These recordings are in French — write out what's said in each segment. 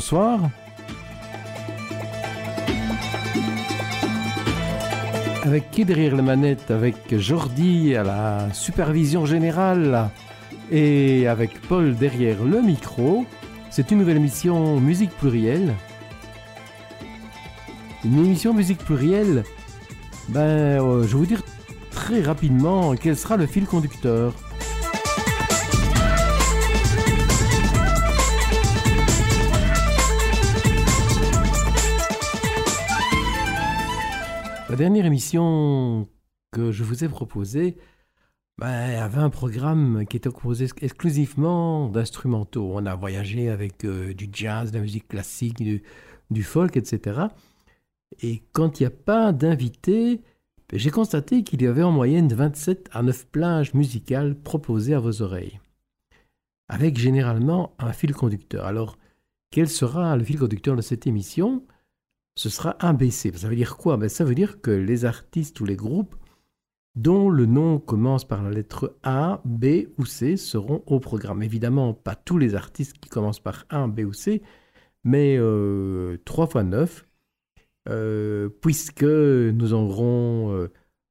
Bonsoir. Avec qui derrière la manette Avec Jordi à la supervision générale et avec Paul derrière le micro. C'est une nouvelle émission Musique plurielle. Une émission Musique plurielle, ben, euh, je vais vous dire très rapidement quel sera le fil conducteur. Dernière émission que je vous ai proposée ben, avait un programme qui était composé exclusivement d'instrumentaux. On a voyagé avec euh, du jazz, de la musique classique, du, folk, etc. Et quand il n'y a pas d'invités, ben, j'ai constaté qu'il y avait en moyenne 27 à 9 plages musicales proposées à vos oreilles, avec généralement un fil conducteur. Alors, quel sera le fil conducteur de cette émission? Ce sera BC. Ça veut dire quoi? Ben, Ça veut dire que les artistes ou les groupes dont le nom commence par la lettre A, B ou C seront au programme. Évidemment, pas tous les artistes qui commencent par 1, B ou C, mais euh, 3 fois 9, euh, puisque nous aurons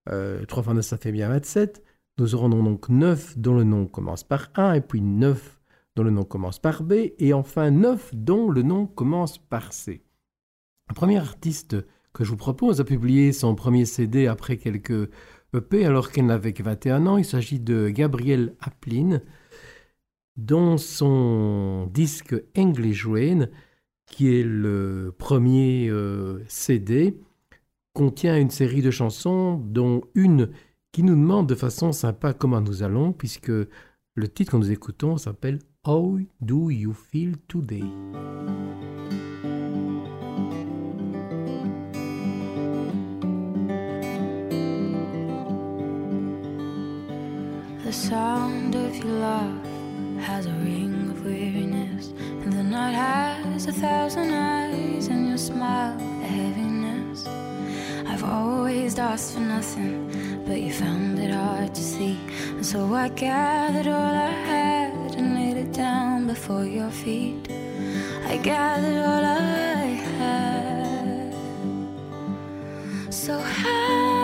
euh, 3 euh, fois 9, ça fait bien 27. Nous aurons donc 9 dont le nom commence par 1, et puis 9 dont le nom commence par B, et enfin 9 dont le nom commence par C. Le premier artiste que je vous propose a publié son premier CD après quelques EP alors qu'elle n'avait que 21 ans. Il s'agit de Gabriel Aplin, dont son disque English Rain, qui est le premier euh, CD, contient une série de chansons, dont une qui nous demande de façon sympa comment nous allons, puisque le titre que nous écoutons s'appelle How Do You Feel Today? The sound of your laugh has a ring of weariness, and the night has a thousand eyes, and your smile a heaviness. I've always asked for nothing, but you found it hard to see, and so I gathered all I had and laid it down before your feet. I gathered all I had. So how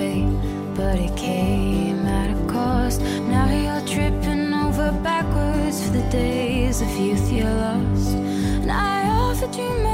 fate, but it came at a cost. Now you're tripping over backwards for the days of youth you lost. And I offered you my.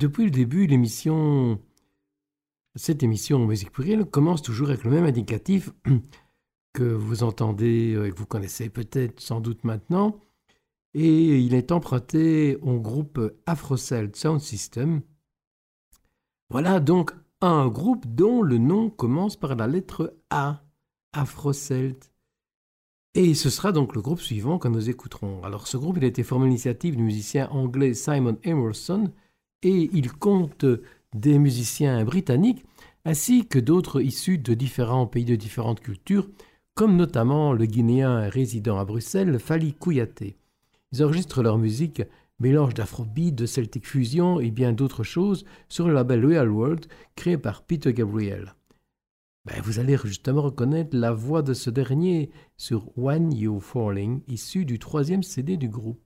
Depuis le début, cette émission Musique plurielle commence toujours avec le même indicatif que vous entendez et que vous connaissez peut-être sans doute maintenant. Et il est emprunté au groupe Afrocelt Sound System. Voilà donc un groupe dont le nom commence par la lettre A, Afrocelt. Et ce sera donc le groupe suivant que nous écouterons. Alors ce groupe il a été formé à l'initiative du musicien anglais Simon Emerson et il compte des musiciens britanniques ainsi que d'autres issus de différents pays de différentes cultures, comme notamment le Guinéen résident à Bruxelles, Fali Kouyaté. Ils enregistrent leur musique, mélange d'afrobeat, de celtic fusion et bien d'autres choses sur le label Real World créé par Peter Gabriel. Ben, vous allez justement reconnaître la voix de ce dernier sur When You Falling, issu du troisième CD du groupe.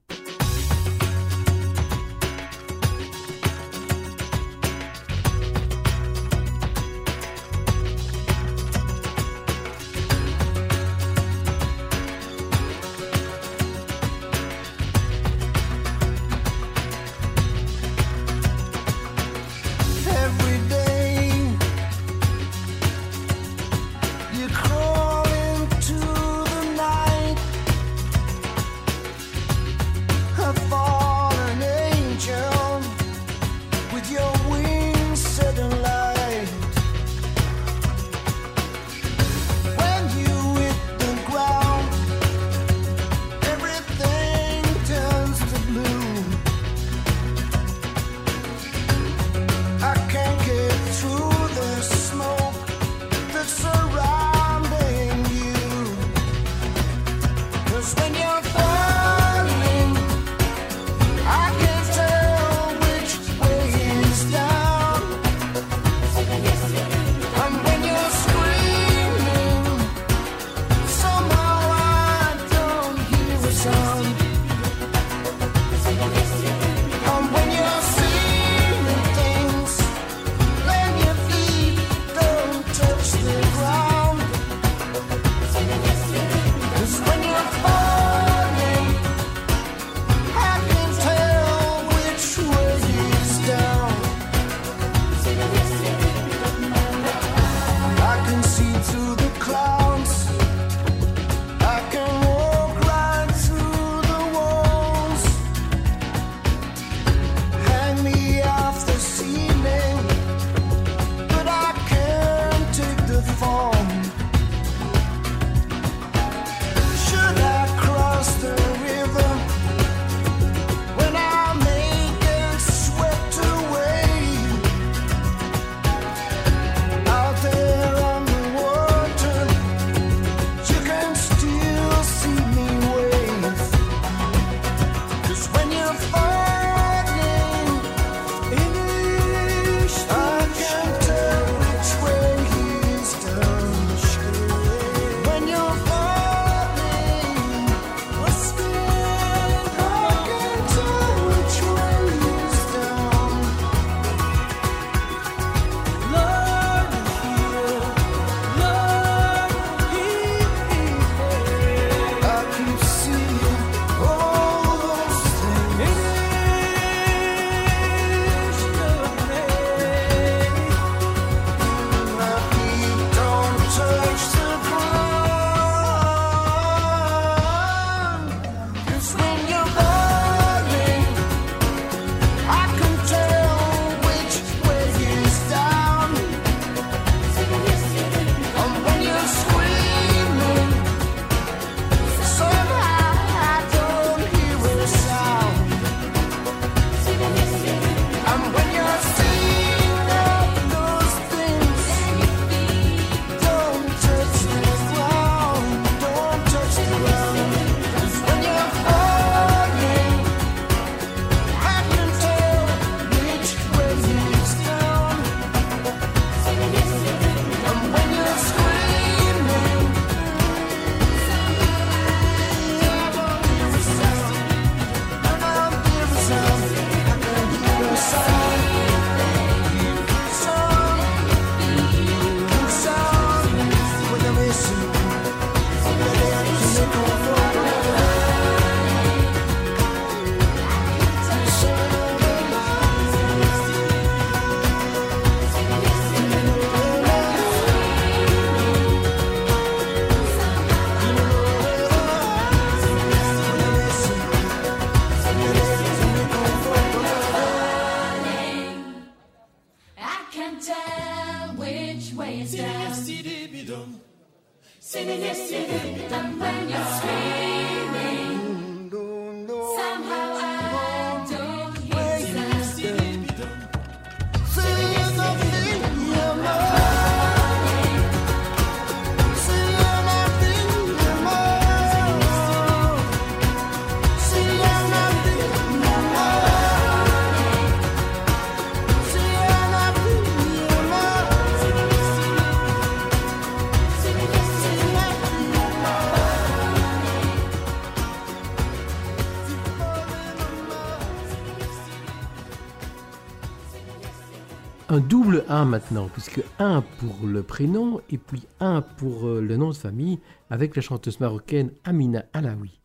1 maintenant, puisque 1 pour le prénom et puis 1 pour euh, le nom de famille, avec la chanteuse marocaine Amina Alaoui.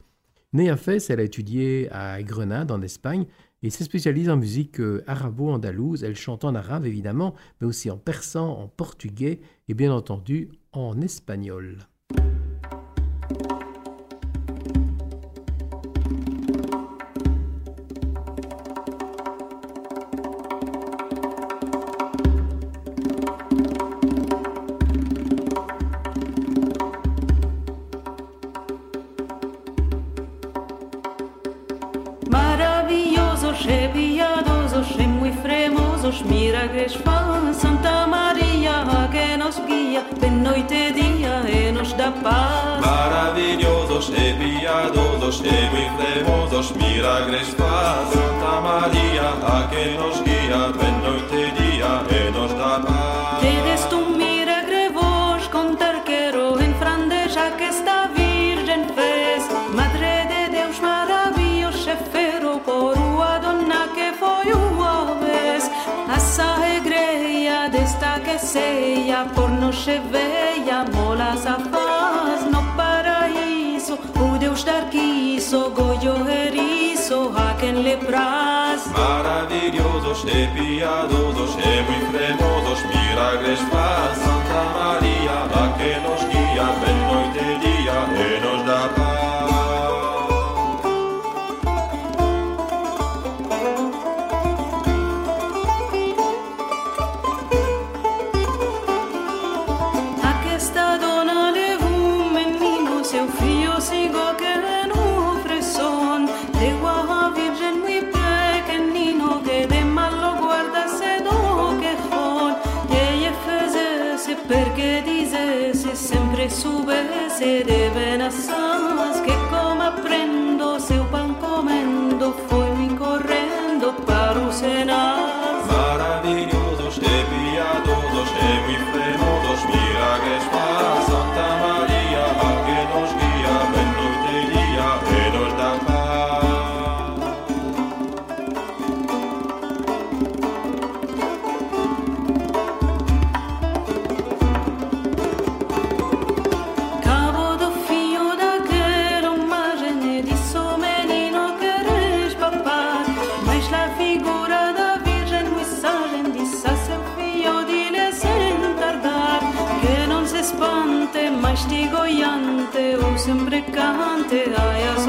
Née à Fès, elle a étudié à Grenade, en Espagne, et s'est spécialisée en musique euh, arabo-andalouse. Elle chante en arabe, évidemment, mais aussi en persan, en portugais et bien entendu en espagnol. todos e guizdemos dos miragres faz Santa Maria, a que nos guia, ben noite e día e nos dá paz Tedes tu miragre vos contar quero en frandeja que esta virgen fez Madre de Deus maravillos e fero por ua donna que foi ua vez Essa igreja desta que seia por nos e veia molas a paz no paraíso o Deus dar riso, Goyo erizo, háquenle pras. Maravillosos e piadosos e muy cremosos, milagres paz. Santa María, la que nos guía, ven noite e día, e nos dá paz. Cante Ai a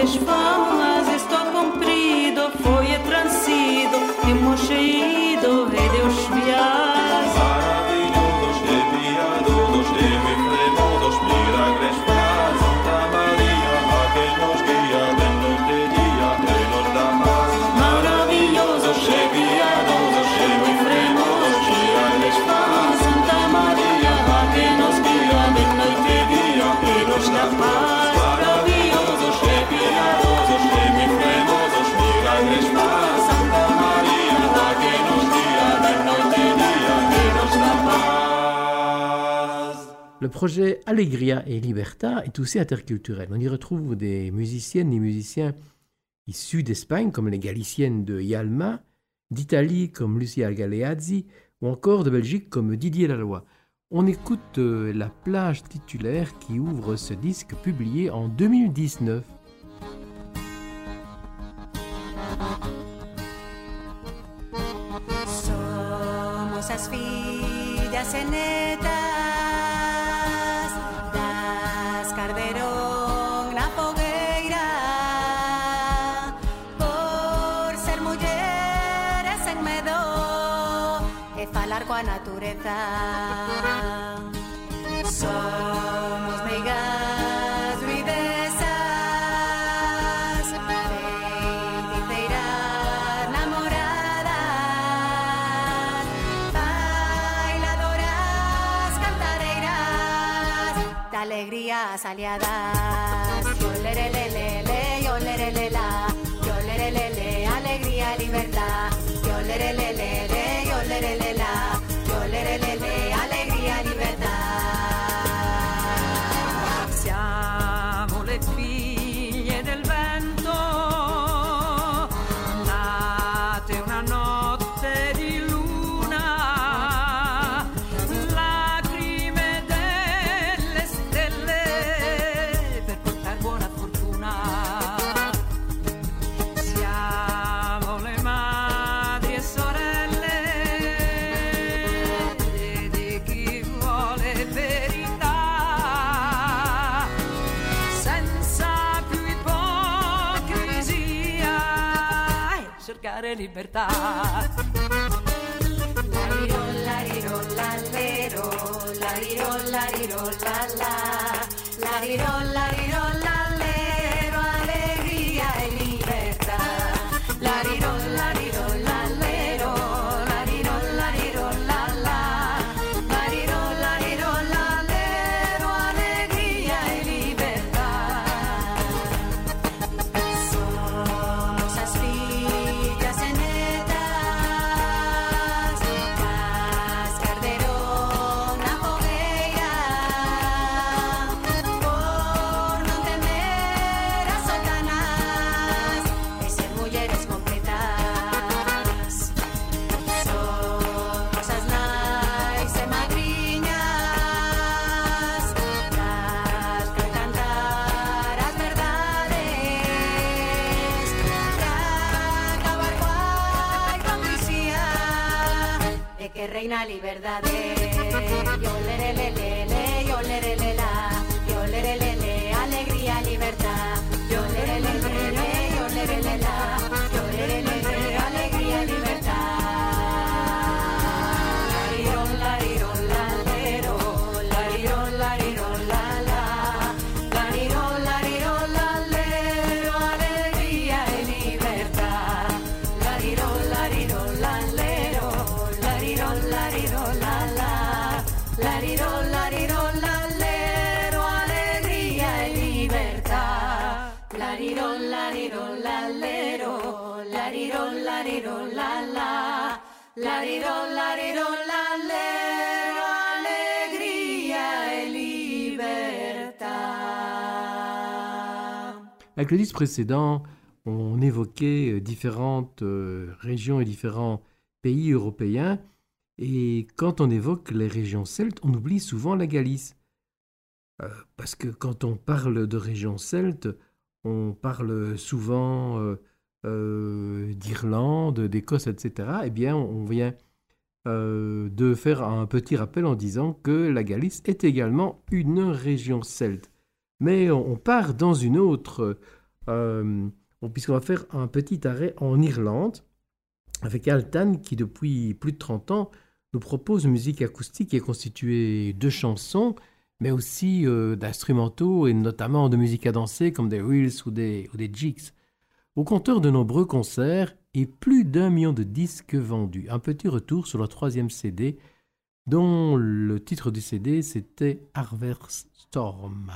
desfama. Projet Allegria et Liberta est aussi interculturel. On y retrouve des musiciennes et musiciens issus d'Espagne, comme les Galiciennes de Yalma, d'Italie, comme Lucia Galeazzi, ou encore de Belgique, comme Didier Laloy. On écoute euh, la plage titulaire qui ouvre ce disque publié en 2019. Somos as fillas e Somos megas ruidesas, feiticeras namoradas, bailadoras, cantareiras, de alegrías aliadas. Yo le le le le, le yo le le le la, yo le le le le, alegría libertad, yo le le le, le yo le le le la. de libertad. Larirol, larirol, lalero, larirol, larirol, la, la, Le disque précédent, on évoquait euh, différentes euh, régions et différents pays européens. Et quand on évoque les régions celtes, on oublie souvent la Galice. Euh, parce que quand on parle de régions celtes, on parle souvent d'Irlande, d'Écosse, etc. Eh bien, on vient de faire un petit rappel en disant que la Galice est également une région celte. Mais on part dans une autre, euh, on- puisqu'on va faire un petit arrêt en Irlande avec Altan qui depuis plus de 30 ans nous propose une musique acoustique qui est constituée de chansons, mais aussi euh, d'instrumentaux et notamment de musique à danser comme des reels ou des, jigs. Au compteur de nombreux concerts et plus d'un million de disques vendus. Un petit retour sur leur troisième CD, dont le titre du CD c'était Harvest Storm.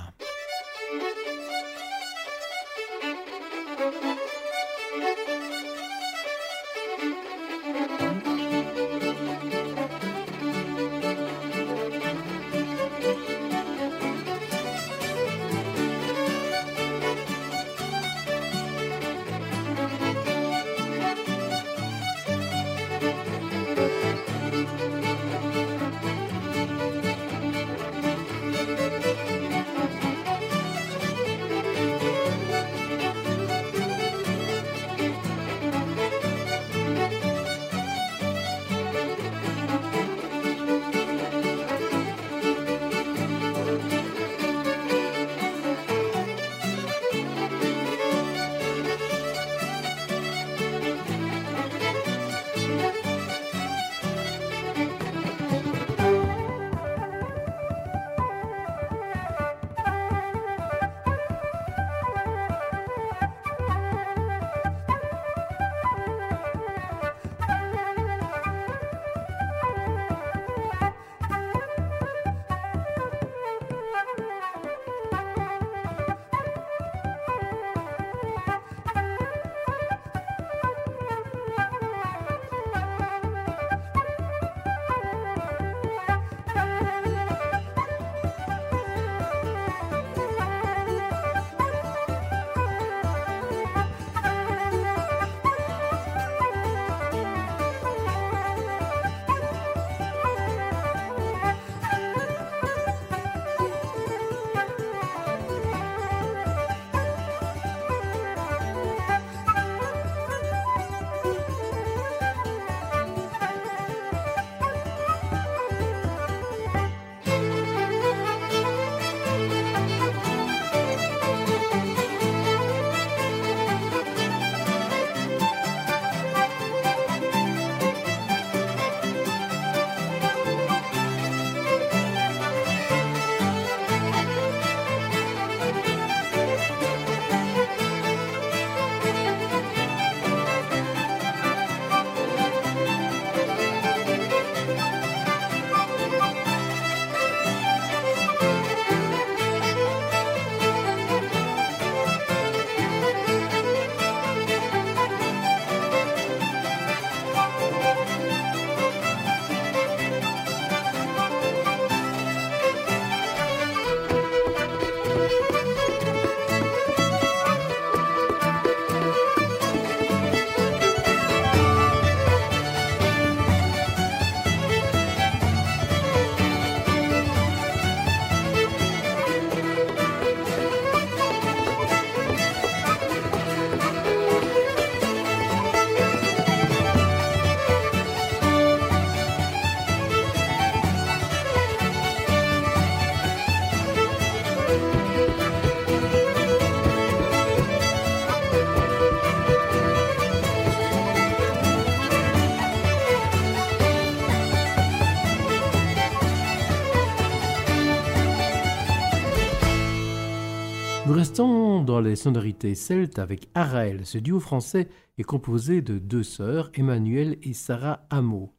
Restons dans les sonorités celtes avec Araël. Ce duo français est composé de deux sœurs, Emmanuel et Sarah Hameau.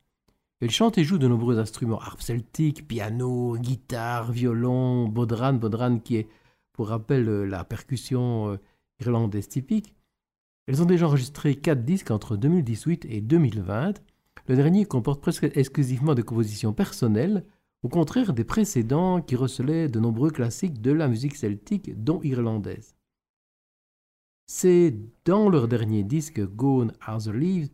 Elles chantent et jouent de nombreux instruments, harpe celtique, piano, guitare, violon, bodran, bodran qui est, pour rappel, euh, la percussion euh, irlandaise typique. Elles ont déjà enregistré quatre disques entre 2018 et 2020. Le dernier comporte presque exclusivement des compositions personnelles, au contraire des précédents qui recelaient de nombreux classiques de la musique celtique, dont irlandaise. C'est dans leur dernier disque Gone Are the Leaves,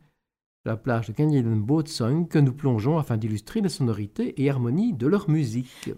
la plage de Canadian Boat Song, que nous plongeons afin d'illustrer les sonorités et harmonies de leur musique.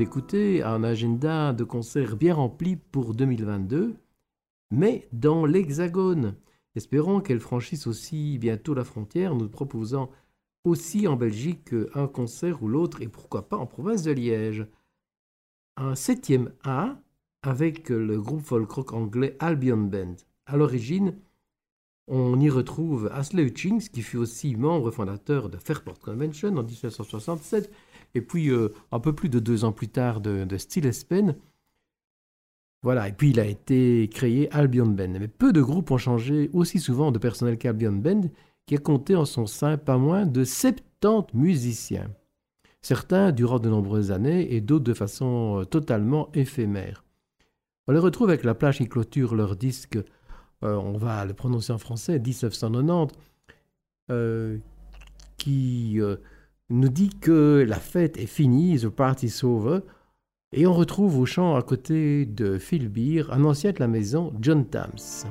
D'écouter un agenda de concerts bien rempli pour 2022, mais dans l'Hexagone. Espérons qu'elle franchisse aussi bientôt la frontière, nous proposant aussi en Belgique un concert ou l'autre, et pourquoi pas en province de Liège. Un septième A avec le groupe folk rock anglais Albion Band. À l'origine, on y retrouve Ashley Hutchings, qui fut aussi membre fondateur de Fairport Convention en 1967, et puis euh, un peu plus de deux ans plus tard de, de Steel Espen. Voilà, et puis il a été créé Albion Band. Mais peu de groupes ont changé aussi souvent de personnel qu'Albion Band, qui a compté en son sein pas moins de 70 musiciens. Certains durant de nombreuses années et d'autres de façon euh, totalement éphémère. On les retrouve avec la plage qui clôture leur disque, euh, on va le prononcer en français, 1990, euh, qui nous dit que la fête est finie, the party's over, et on retrouve au chant à côté de Philbeer un ancien de la maison, John Tams.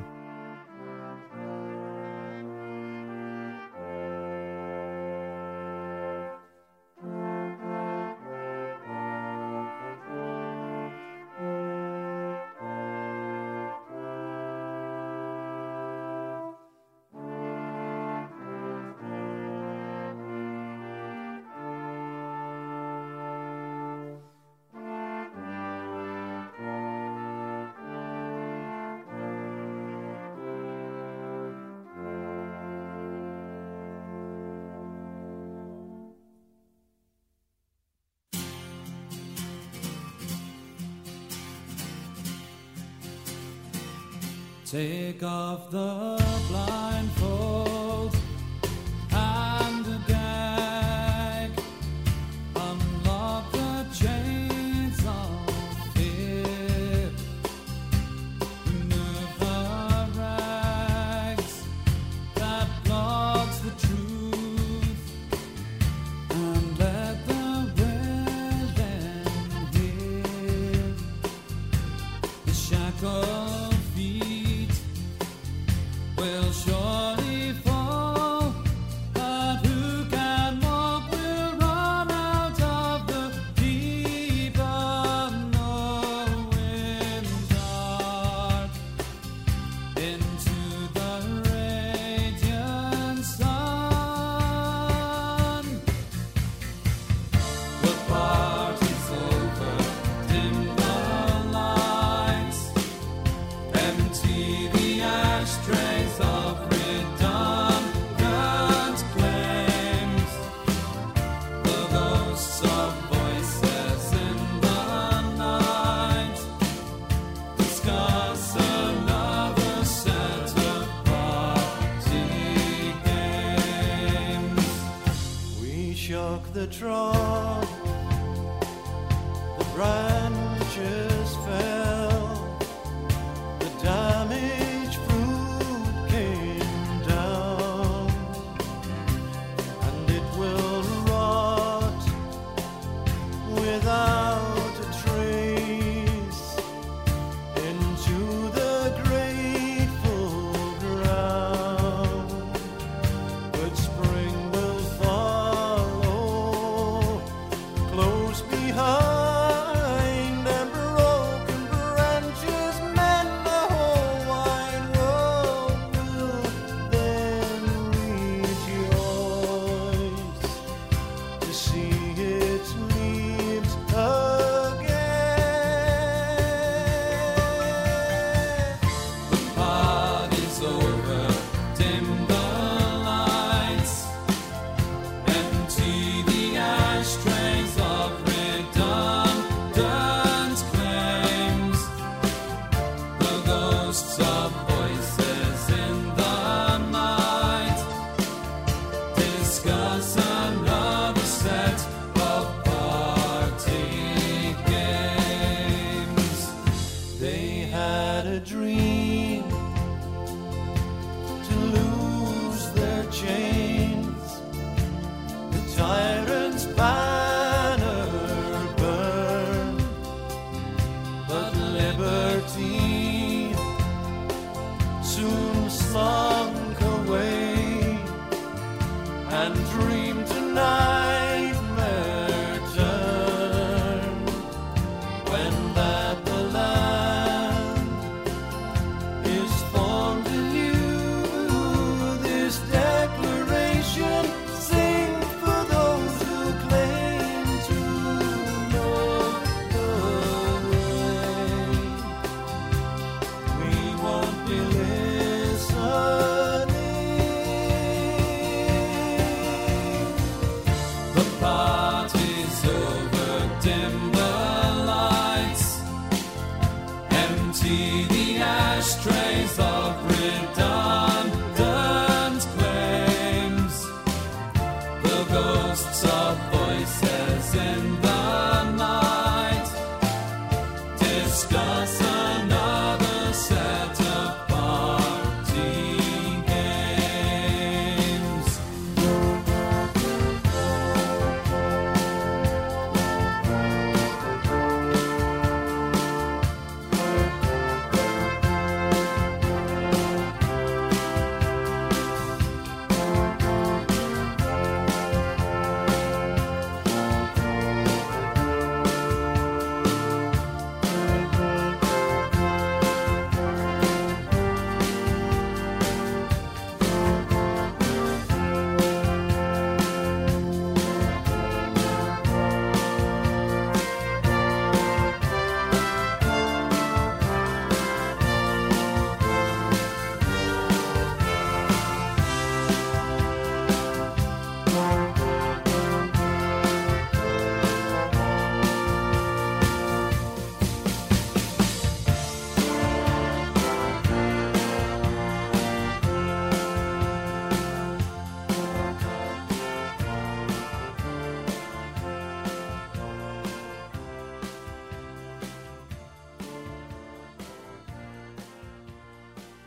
Take off the blindfold.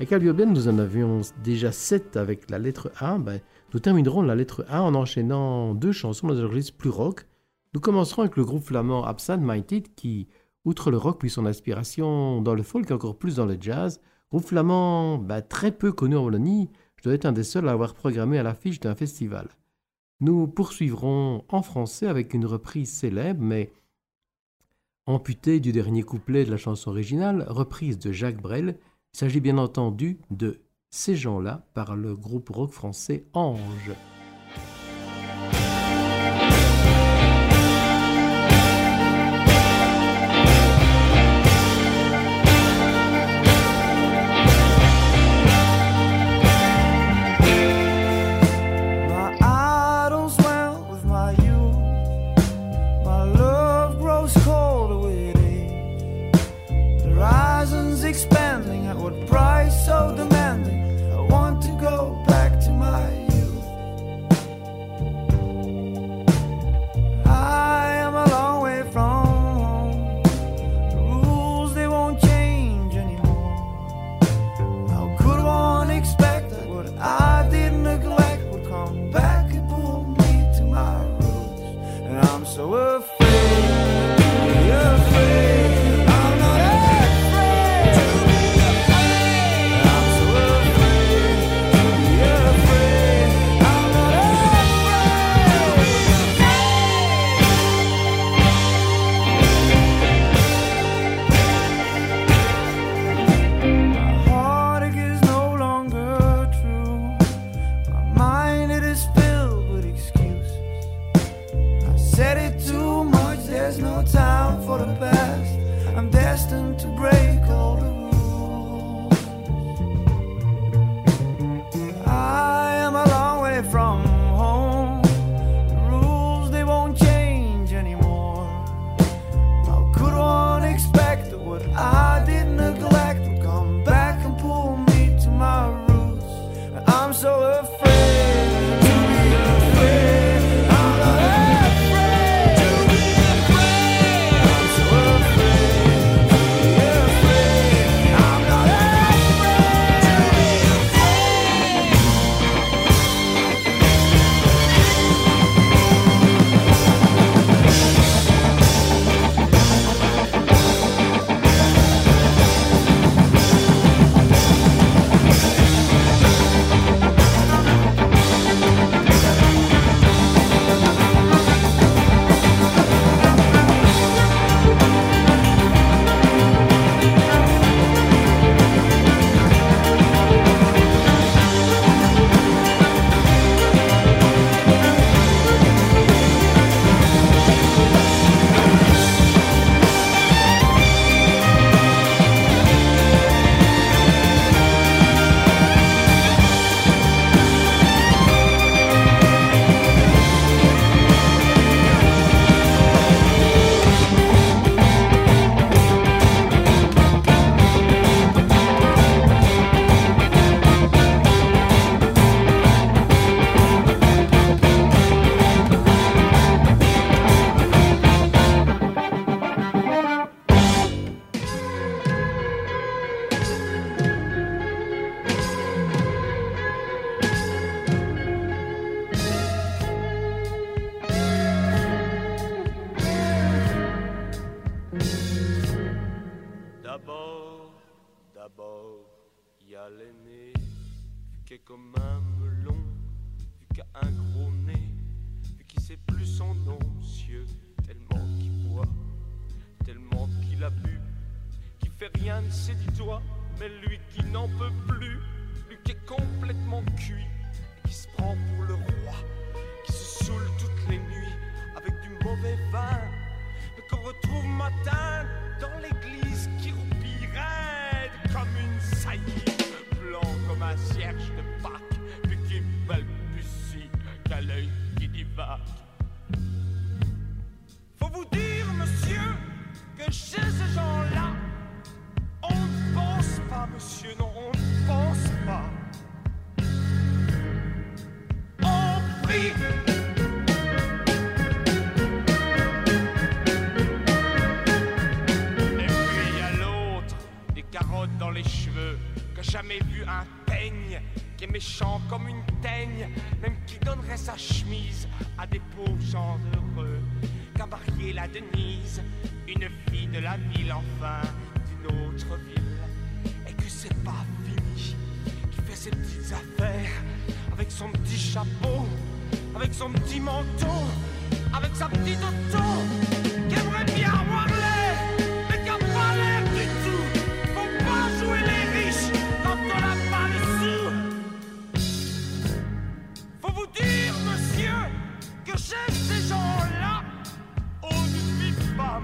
Avec Albiobène, nous en avions déjà 7 avec la lettre A. Ben, nous terminerons la lettre A en enchaînant deux chansons dans un registre plus rock. Nous commencerons avec le groupe flamand Absent Minded qui, outre le rock puis son inspiration dans le folk et encore plus dans le jazz, groupe flamand ben, très peu connu en Wallonie, je dois être un des seuls à avoir programmé à l'affiche d'un festival. Nous poursuivrons en français avec une reprise célèbre mais amputée du dernier couplet de la chanson originale, reprise de Jacques Brel, il s'agit bien entendu de ces gens-là par le groupe rock français Ange. There's no time for the past. I'm destined to break.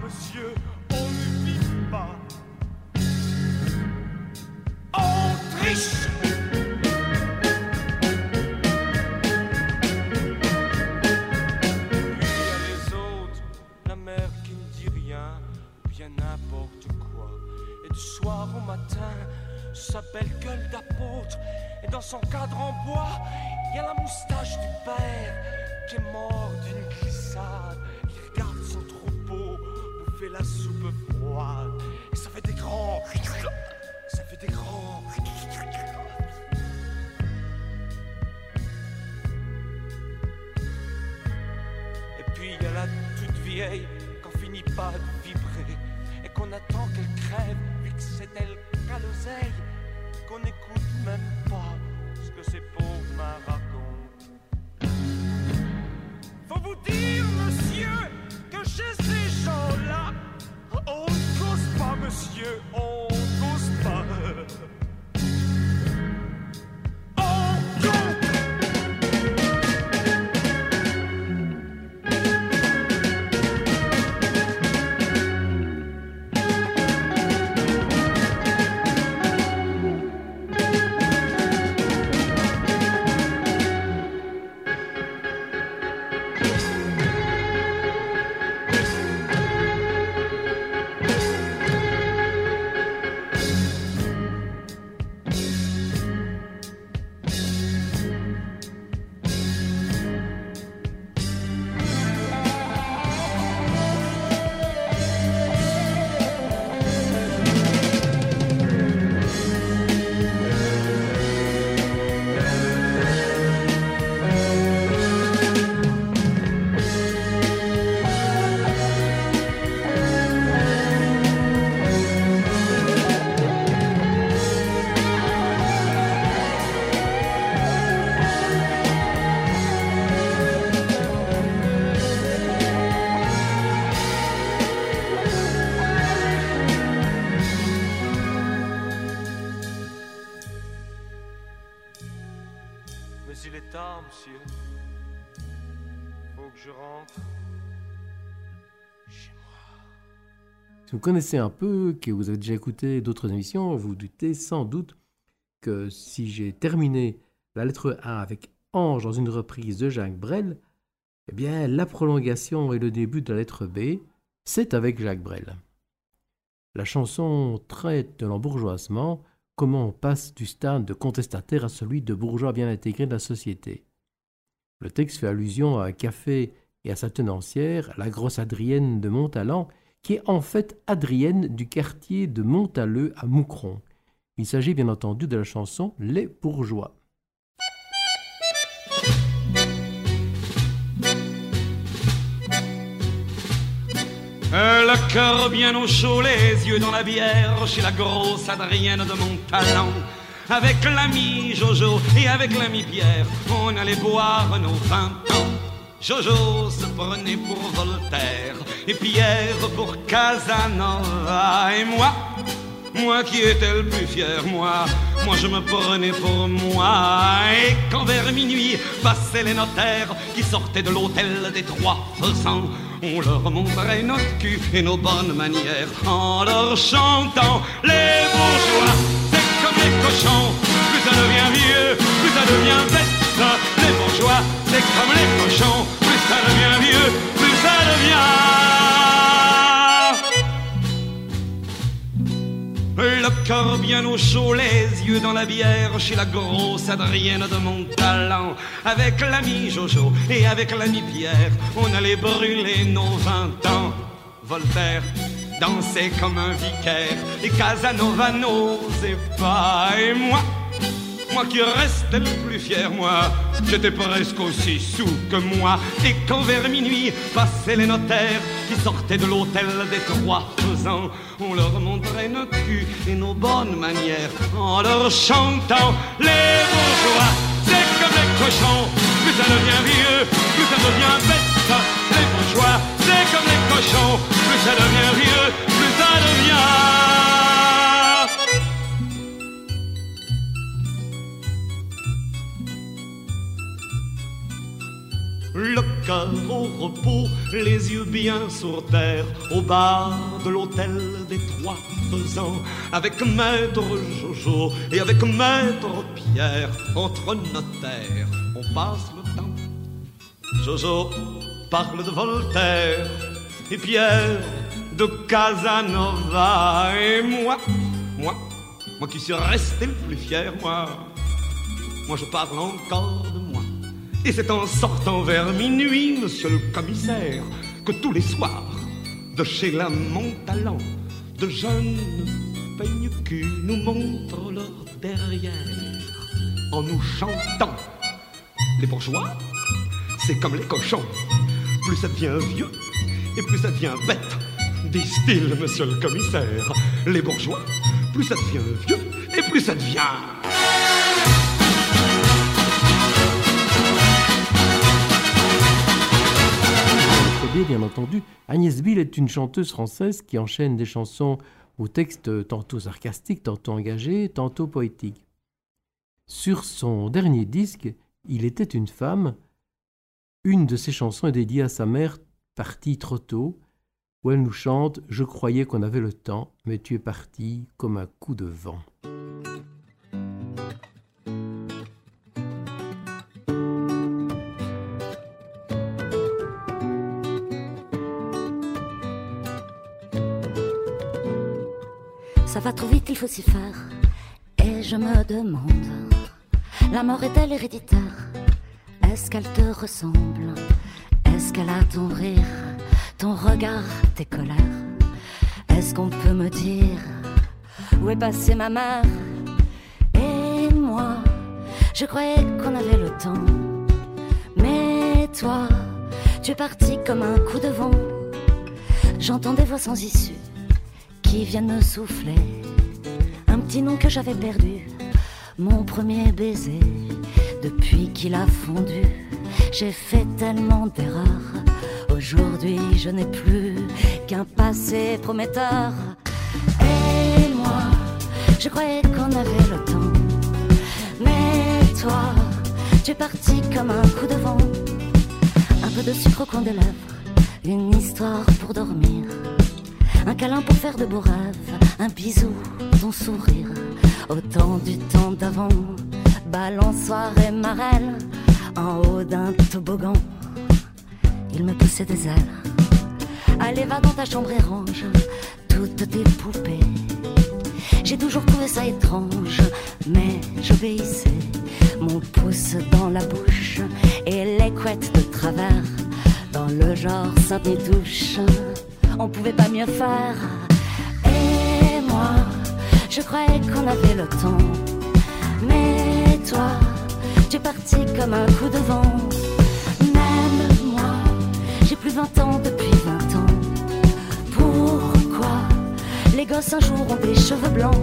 Monsieur, Si vous connaissez un peu, que vous avez déjà écouté d'autres émissions, vous doutez sans doute que si j'ai terminé la lettre A avec Ange dans une reprise de Jacques Brel, eh bien la prolongation et le début de la lettre B, c'est avec Jacques Brel. La chanson traite de l'embourgeoisement, comment on passe du stade de contestataire à celui de bourgeois bien intégré de la société. Le texte fait allusion à un café et à sa tenancière, la grosse Adrienne de Montalent, qui est en fait Adrienne du quartier de Montaleux à Moucron. Il s'agit bien entendu de la chanson Les bourgeois. Le cœur bien au chaud, les yeux dans la bière, chez la grosse Adrienne de mon. Avec l'ami Jojo et avec l'ami Pierre, on allait boire nos vingt ans. Jojo se prenait pour Voltaire et Pierre pour Casanova. Et moi, moi qui étais le plus fier, moi, moi je me prenais pour moi. Et quand vers minuit passaient les notaires qui sortaient de l'hôtel des trois faisans, on leur montrait notre cul et nos bonnes manières en leur chantant les bourgeois. C'est comme les cochons, plus ça devient vieux, plus ça devient bête. C'est comme les cochons, plus ça devient vieux, plus ça devient. Le cœur bien au chaud, les yeux dans la bière, chez la grosse Adrienne de mon talent. Avec l'ami Jojo et avec l'ami Pierre, on allait brûler nos vingt ans. Voltaire dansait comme un vicaire, et Casanova n'osait pas, et moi, moi qui restais le plus fier, moi, j'étais presque aussi sous que moi, et quand vers minuit passaient les notaires qui sortaient de l'hôtel des trois faisans, on leur montrait nos culs et nos bonnes manières, en leur chantant les bourgeois, c'est comme les cochons, plus ça devient vieux, plus ça devient bête, les bourgeois, c'est comme les cochons, plus ça devient vieux, plus ça devient... Le cœur au repos, les yeux bien sur terre, au bar de l'hôtel des trois faisans, avec maître Jojo et avec maître Pierre, entre notaires, on passe le temps. Jojo parle de Voltaire et Pierre de Casanova et moi, moi, moi qui suis resté le plus fier, moi, moi je parle encore de moi. Et c'est en sortant vers minuit, monsieur le commissaire, que tous les soirs, de chez la Montalent, de jeunes peignes cul nous montrent leur derrière en nous chantant. Les bourgeois, c'est comme les cochons. Plus ça devient vieux et plus ça devient bête, disent-ils, monsieur le commissaire. Les bourgeois, plus ça devient vieux et plus ça devient. Bien entendu. Agnès Bill est une chanteuse française qui enchaîne des chansons aux textes tantôt sarcastiques, tantôt engagés, tantôt poétiques. Sur son dernier disque, Il était une femme, une de ses chansons est dédiée à sa mère partie trop tôt, où elle nous chante Je croyais qu'on avait le temps, mais tu es parti comme un coup de vent. Ça va trop vite, il faut s'y faire. Et je me demande, la mort est-elle héréditaire? Est-ce qu'elle te ressemble? Est-ce qu'elle a ton rire, ton regard, tes colères? Est-ce qu'on peut me dire où est passée ma mère? Et moi, je croyais qu'on avait le temps. Mais toi, tu es parti comme un coup de vent. J'entends des voix sans issue qui viennent me souffler un petit nom que j'avais perdu, mon premier baiser. Depuis qu'il a fondu, j'ai fait tellement d'erreurs. Aujourd'hui, je n'ai plus qu'un passé prometteur. Et moi, je croyais qu'on avait le temps. Mais toi, tu es parti comme un coup de vent. Un peu de sucre au coin des lèvres, une histoire pour dormir. Un câlin pour faire de beaux rêves, un bisou, ton sourire. Autant du temps d'avant, balançoire et marelle, en haut d'un toboggan. Il me poussait des ailes. Allez, va dans ta chambre et range toutes tes poupées. J'ai toujours trouvé ça étrange, mais j'obéissais. Mon pouce dans la bouche et les couettes de travers, dans le genre sainte touche on pouvait pas mieux faire. Et moi, je croyais qu'on avait le temps. Mais toi, tu es parti comme un coup de vent. Même moi, j'ai plus 20 ans depuis 20 ans. Pourquoi les gosses un jour ont des cheveux blancs?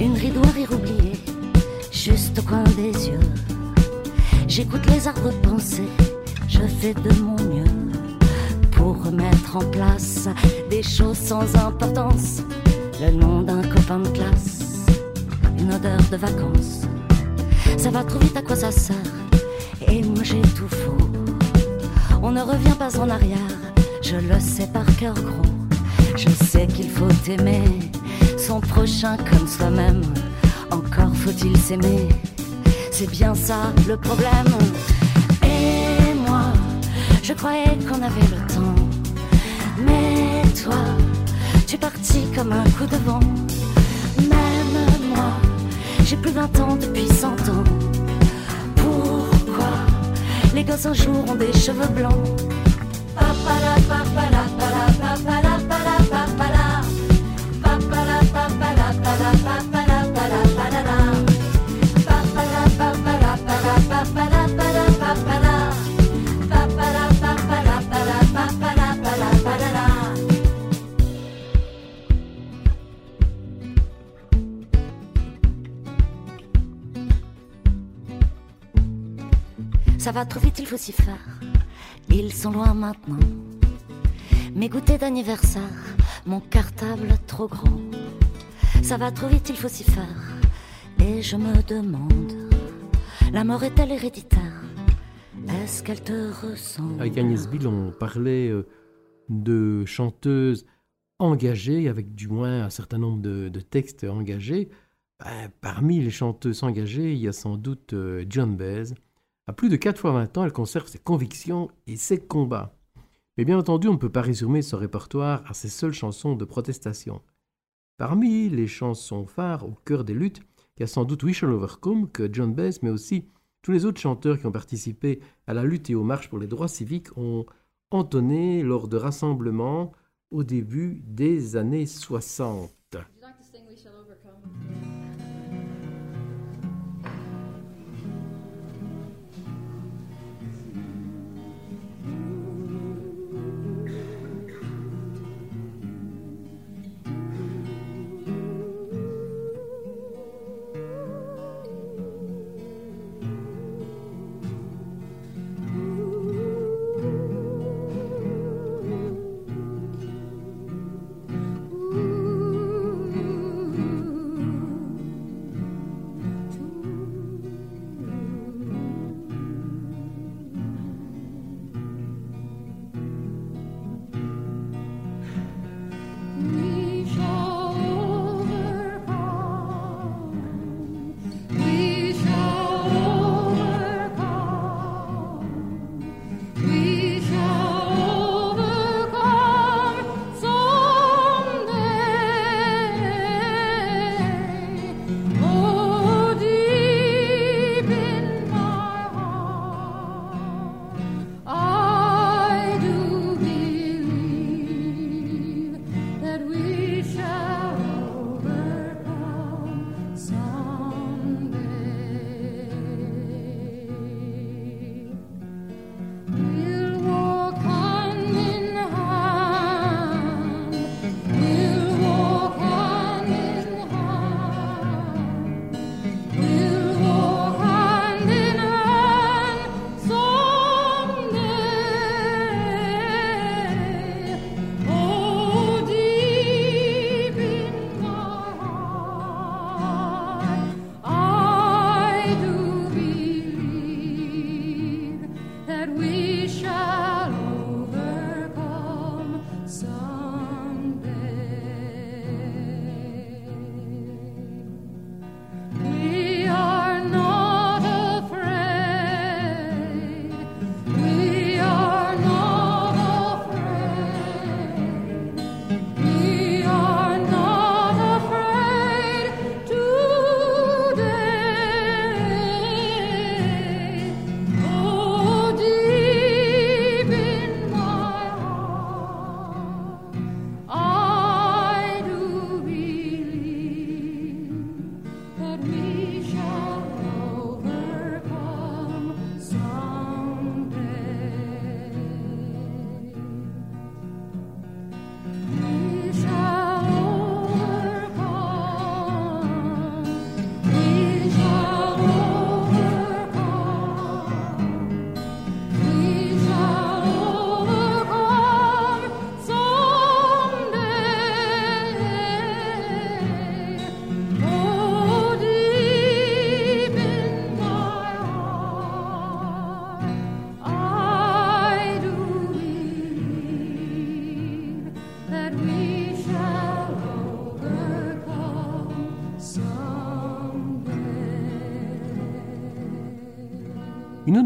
Une ride ou un rire oublié, juste au coin des yeux. J'écoute les arbres penser, je fais de mon mieux pour remettre en place des choses sans importance. Le nom d'un copain de classe, une odeur de vacances. Ça va trop vite, à quoi ça sert? Et moi j'ai tout faux. On ne revient pas en arrière, je le sais par cœur gros. Je sais qu'il faut aimer son prochain comme soi-même. Encore faut-il s'aimer c'est bien ça le problème. Et moi, je croyais qu'on avait le temps. Mais toi, tu es parti comme un coup de vent. Même moi, j'ai plus 20 ans depuis 100 ans. Pourquoi Les gosses un jour ont des cheveux blancs? Pala, papala. Va trop vite, il faut s'y faire? Ils sont loin maintenant. Mes goûters d'anniversaire, mon cartable trop grand. Ça va trop vite, il faut s'y faire? Et je me demande, la mort est-elle héréditaire? Est-ce qu'elle te ressemble? Avec Agnès Bill, on parlait euh, de chanteuses engagées, avec du moins un certain nombre de, textes engagés. Ben, parmi les chanteuses engagées, il y a sans doute euh, John Baez. À plus de 4 fois 20 ans, elle conserve ses convictions et ses combats. Mais bien entendu, on ne peut pas résumer son répertoire à ses seules chansons de protestation. Parmi les chansons phares au cœur des luttes, il y a sans doute We Shall Overcome que John Baez, mais aussi tous les autres chanteurs qui ont participé à la lutte et aux marches pour les droits civiques ont entonné lors de rassemblements au début des années 60.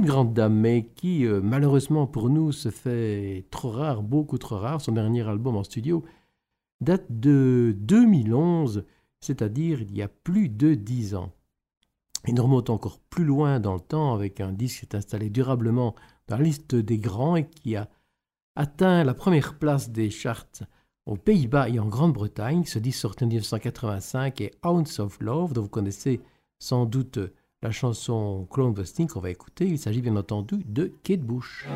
Une grande dame, mais qui euh, malheureusement pour nous se fait trop rare, beaucoup trop rare, son dernier album en studio date de 2011, c'est-à-dire il y a plus de dix ans. Et nous encore plus loin dans le temps avec un disque qui est installé durablement dans la liste des grands et qui a atteint la première place des charts aux Pays-Bas et en Grande-Bretagne. Ce disque sorti en 1985 est Ounce of Love, dont vous connaissez sans doute la chanson Clone Busting qu'on va écouter. Il s'agit bien entendu de Kate Bush.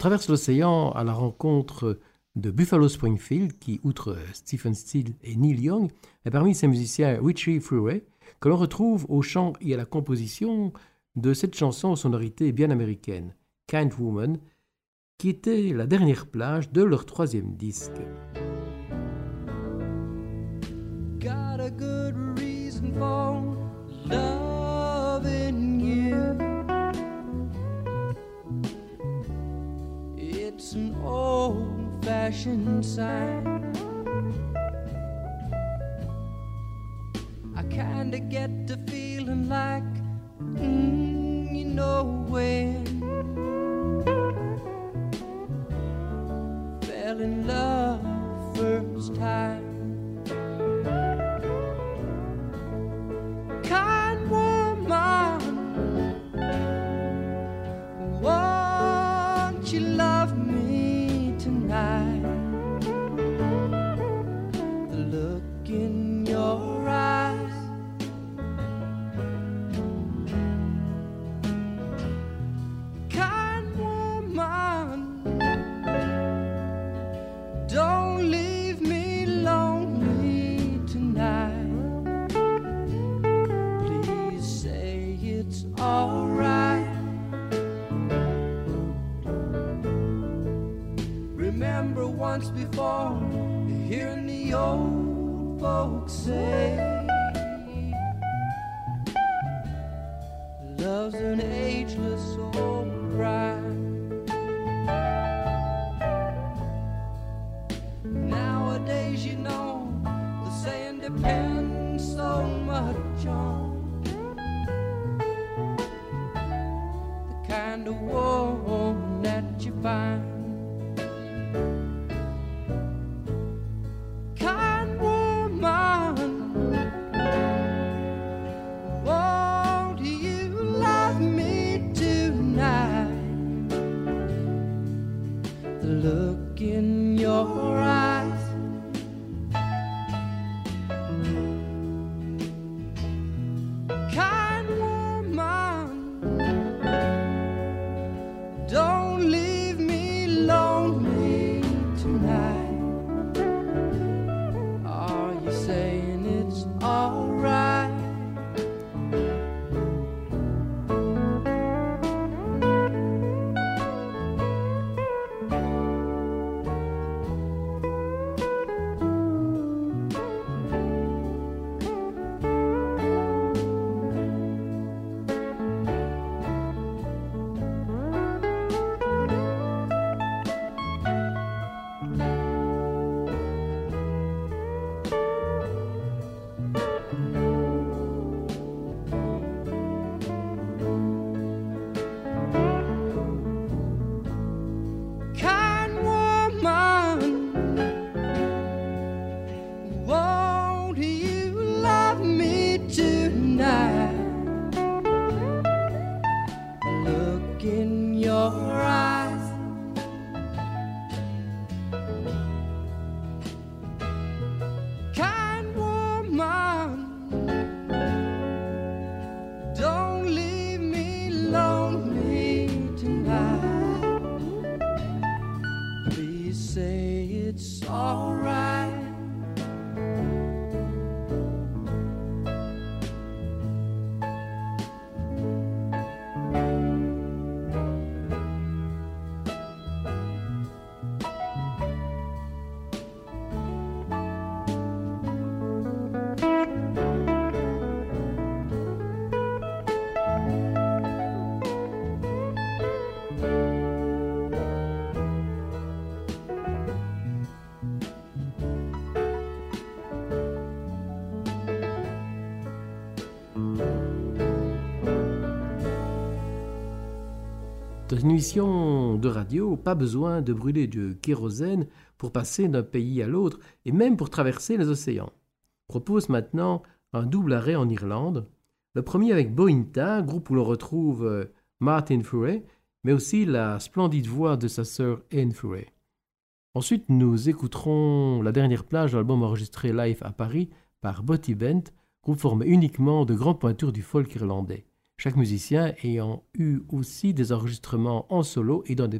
Retraverse l'océan à la rencontre de Buffalo Springfield, qui, outre Stephen Steele et Neil Young, est parmi ses musiciens Richie Freeway, que l'on retrouve au chant et à la composition de cette chanson aux sonorités bien américaines, Kind Woman, qui était la dernière plage de leur troisième disque. Old fashioned sign. I kinda get the feeling like, mm, you know when. Fell in love first time. kind woman. Once before hearing the old folks say, Love's an ageless old bride. Nowadays, you know, the saying depends so much on the kind of woman that you find. Dans émission de radio, pas besoin de brûler de kérosène pour passer d'un pays à l'autre et même pour traverser les océans. Propose maintenant un double arrêt en Irlande. Le premier avec Bointa, groupe où l'on retrouve euh, Martin Furey, mais aussi la splendide voix de sa sœur Anne Furey. Ensuite, nous écouterons la dernière plage de l'album enregistré live à Paris par Botty Bent, groupe formé uniquement de grandes pointures du folk irlandais chaque musicien ayant eu aussi des enregistrements en solo et dans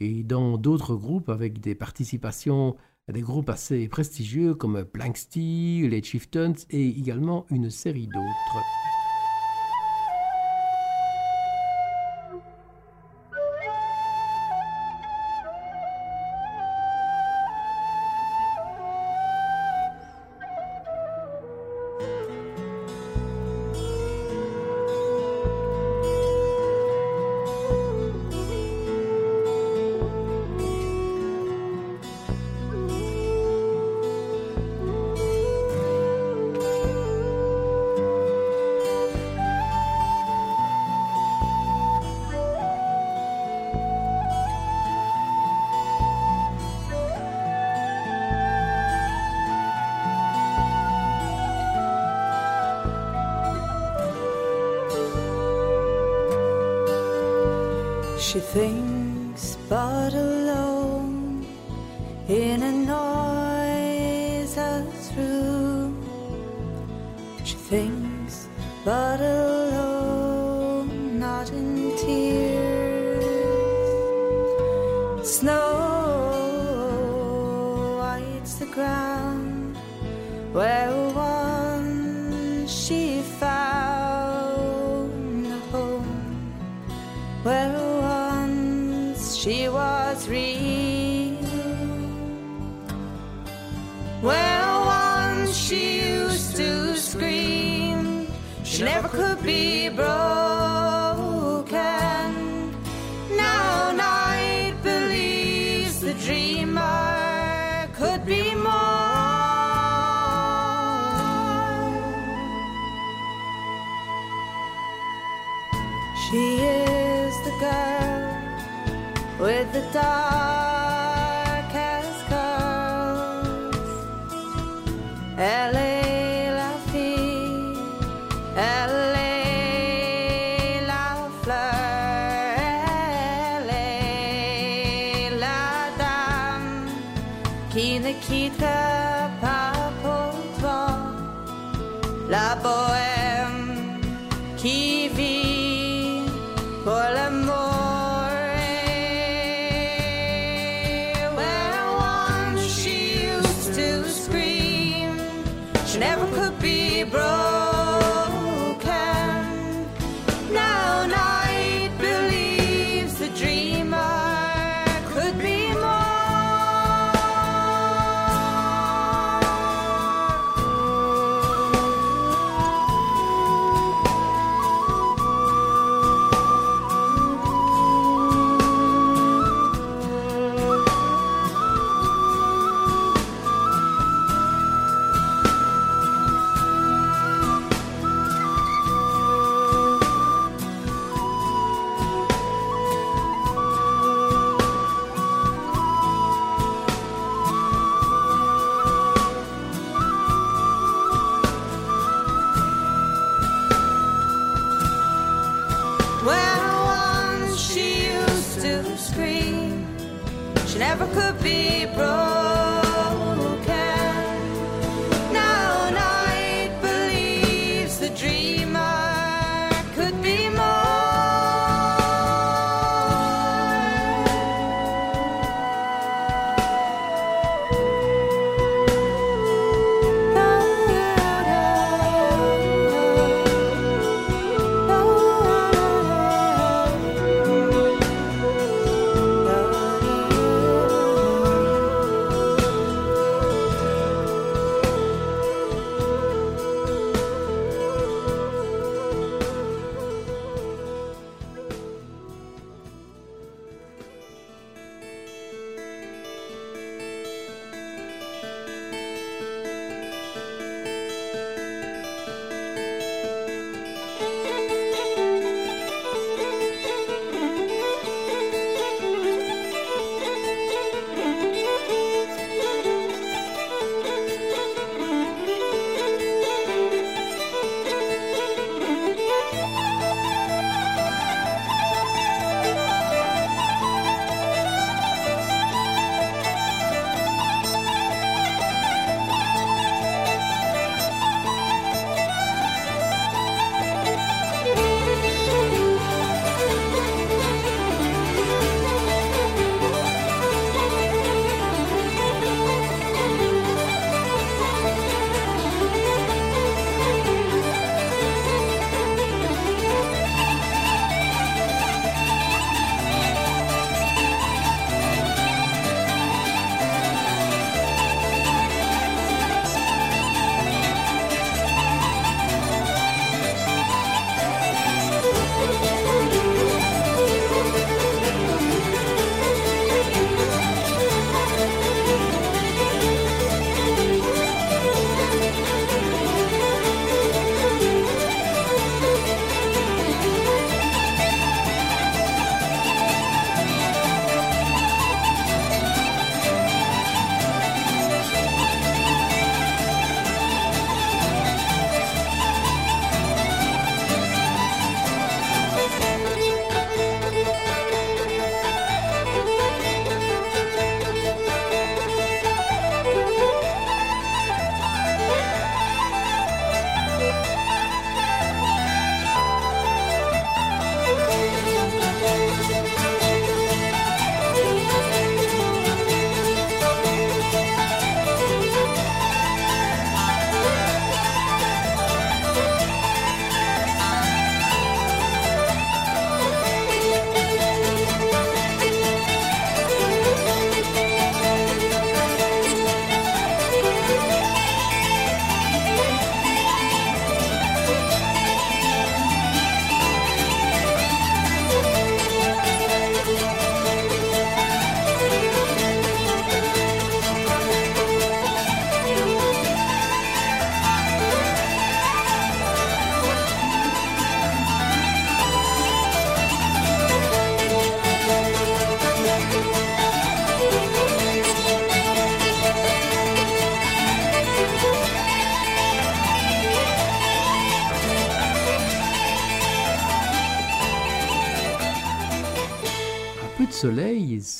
et dans d'autres groupes avec des participations à des groupes assez prestigieux comme Planksty, les Chieftains et également une série d'autres. she think? She is the girl with the dark.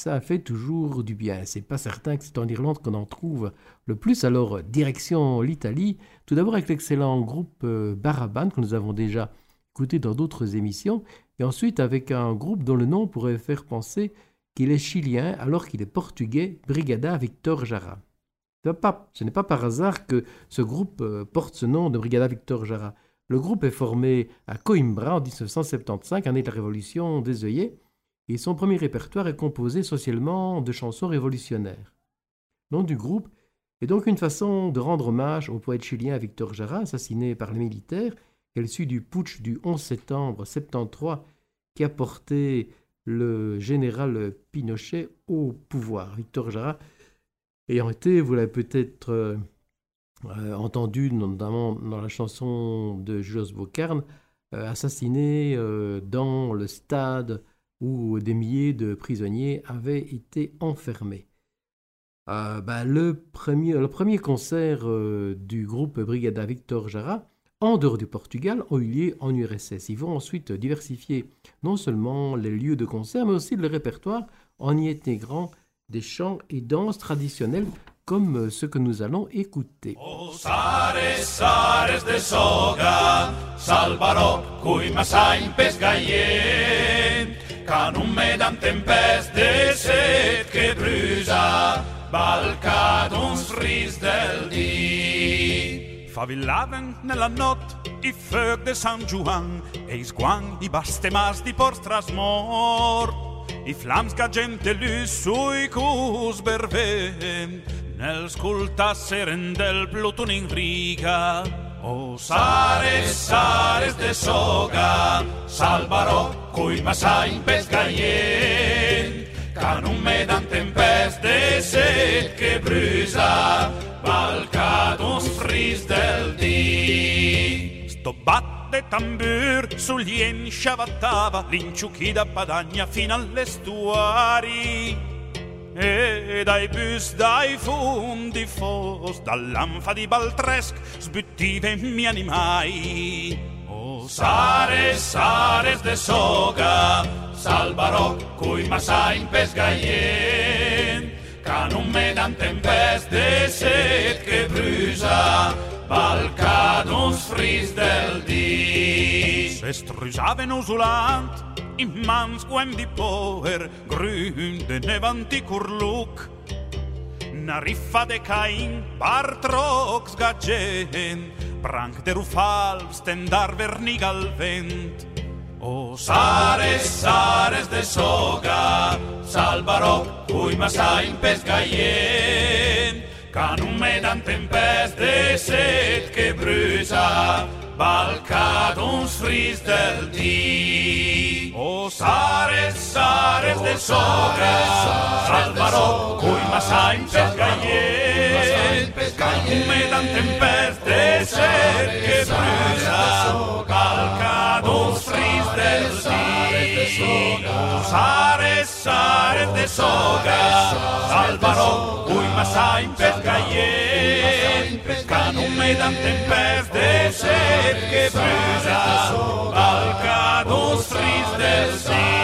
Ça fait toujours du bien. C'est pas certain que c'est en Irlande qu'on en trouve le plus. Alors, direction l'Italie, tout d'abord avec l'excellent groupe euh, Baraban que nous avons déjà écouté dans d'autres émissions, et ensuite avec un groupe dont le nom pourrait faire penser qu'il est chilien alors qu'il est portugais, Brigada Victor Jara. Ce n'est pas- par hasard que ce groupe euh, porte ce nom de Brigada Victor Jara. Le groupe est formé à Coimbra en 1975, année de la révolution des œillets, et son premier répertoire est composé socialement de chansons révolutionnaires. Le nom du groupe est donc une façon de rendre hommage au poète chilien Victor Jara, assassiné par les militaires à l'issue du putsch du 11 septembre 73 qui a porté le général Pinochet au pouvoir. Victor Jara ayant été, vous l'avez peut-être euh, euh, entendu notamment dans la chanson de Jos Bocarn, euh, assassiné dans le stade où des milliers de prisonniers avaient été enfermés. Euh, ben, le, premier, concert euh, du groupe Brigada Victor Jara, en dehors du Portugal, ont eu lieu en URSS. Ils vont ensuite diversifier non seulement les lieux de concert, mais aussi le répertoire en y intégrant des chants et danses traditionnels comme euh, ce que nous allons écouter. Can non me dan tempeste set che brusa, balcat uns ris del di. Favillaven nella notte i feu de San Juan e is guan i bastemars di portras mort. I flams ca gente lu sui cus bervem, nel scultasseren del pluton in riga. O Sares, Sares de soga, salvarò cui masai in pescaien, canum medan tempeste sec que brusa, balcat fris del di. Sto batte tambur sugli ensciavattava, l'inciuchida padagna fino all'estuari. E dai bus dai fondi fos dall'anfa di Baltresc sbuttive mi animai O sares, sares de soga, salvarò cui ma sempre sgaient, ca non me dan tempest de set che brusa, balcat uns fris del dì. S'estrusaven usulant in und di poer gründe nevantikurluk. Na riffa de Cain bartrox gagen, prank de rufal stendar vernig al vent. O sares, sares de soga, salvaroc, cui massa in pescaien, can un medan tempest de set que brusa, balcat uns fris del dia. Oh, o Sares, Sares de Sobres, Salvaró, Cuima, Sánchez, Gallés, me dan tempers de ser que brusa, calcados ris del sí. Sares, Sares de Sobres, Salvaró, Cuima, Sánchez, Gallés, me dan tempers de ser que brusa, calca Sofris del Sim.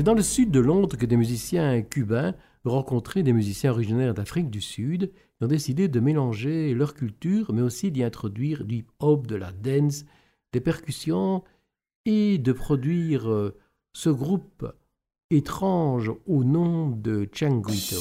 C'est dans le sud de Londres que des musiciens cubains ont rencontré des musiciens originaires d'Afrique du Sud et ont décidé de mélanger leur culture, mais aussi d'y introduire du hip-hop, de la dance, des percussions et de produire euh, ce groupe étrange au nom de Changuito.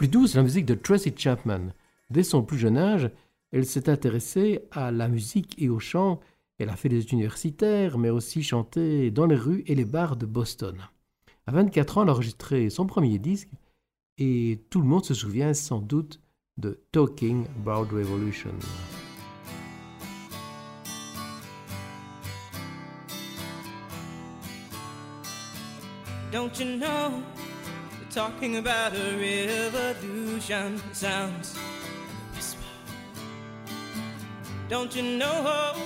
Plus douce, la musique de Tracy Chapman. Dès son plus jeune âge, elle s'est intéressée à la musique et au chant. Elle a fait des universitaires, mais aussi chanté dans les rues et les bars de Boston. À 24 ans, elle a enregistré son premier disque et tout le monde se souvient sans doute de Talking About Revolution. Don't you know? Talking about a revolution. Sounds like a whisper. Don't you know?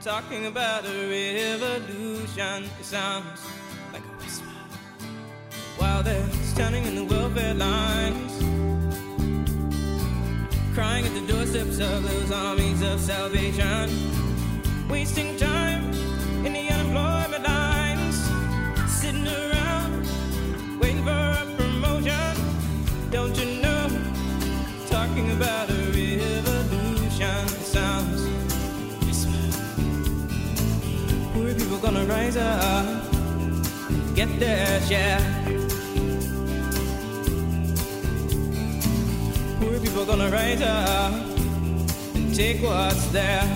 Talking about a revolution. Sounds like a whisper. While they're standing in the welfare lines, crying at the doorsteps of those armies of salvation, wasting time in the unemployment lines, Don't you know? Talking about a revolution sounds whisper. Poor people gonna rise up and get their share. Poor people gonna rise up and take what's theirs.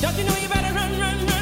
Don't you know you better run, run, run,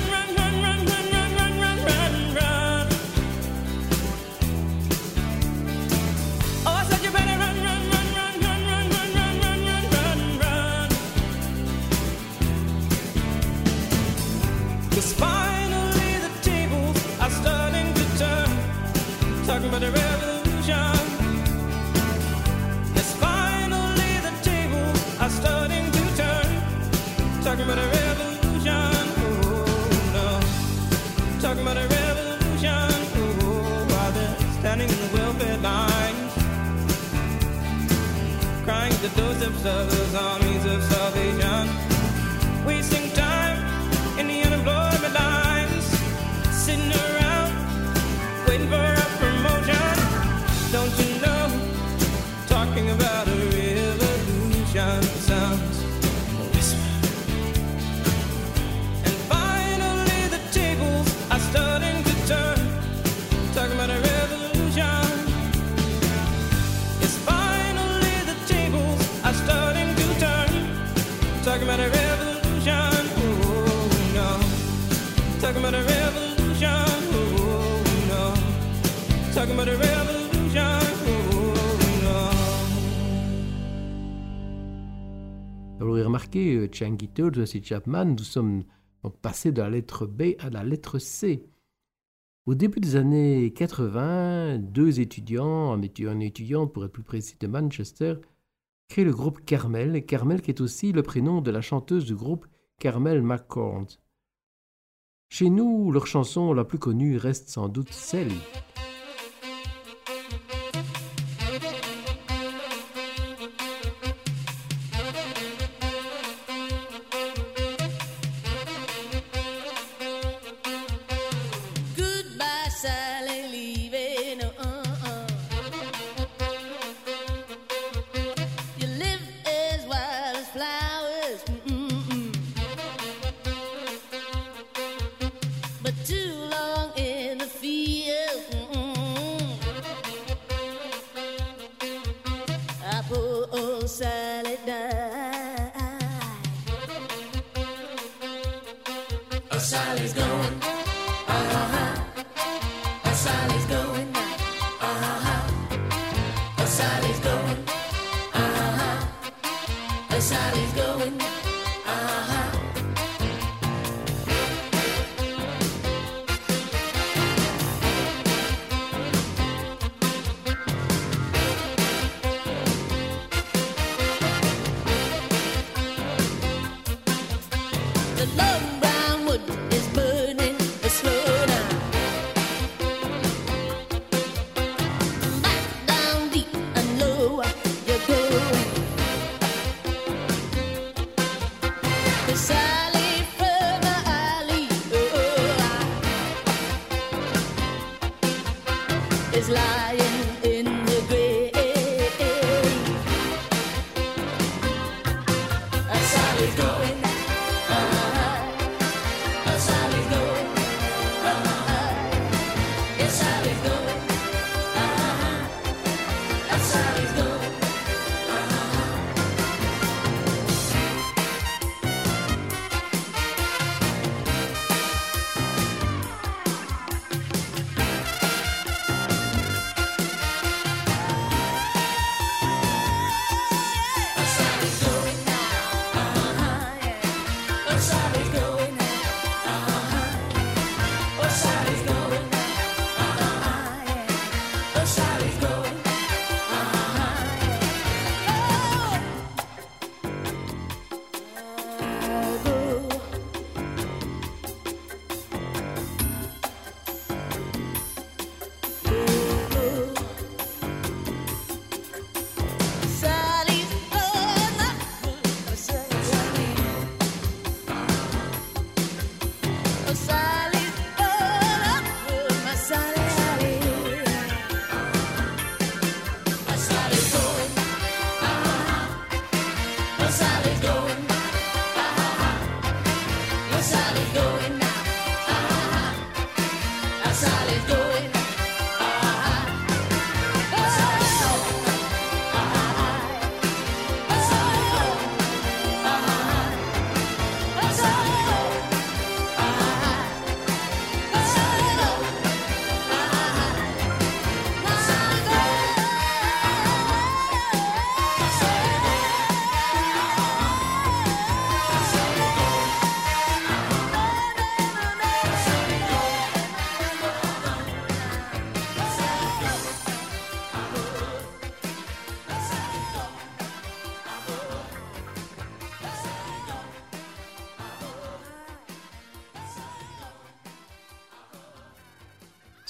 the doorsteps of those armies of salvation. Vous l'aurez remarqué, euh, Changi Jesse Chapman, nous sommes passés de la lettre B à la lettre C. Au début des années 80, deux étudiants, un étudiant et pour être plus précis de Manchester, créent le groupe Carmel, Carmel qui est aussi le prénom de la chanteuse du groupe Carmel McCord. Chez nous, leur chanson la plus connue reste sans doute celle.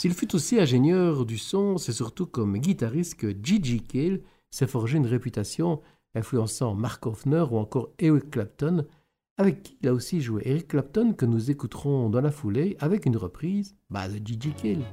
S'il fut aussi ingénieur du son, c'est surtout comme guitariste que Gigi Cale s'est forgé une réputation influençant Mark Hoffner ou encore Eric Clapton, avec qui il a aussi joué Eric Clapton que nous écouterons dans la foulée avec une reprise bah, de Gigi Cale.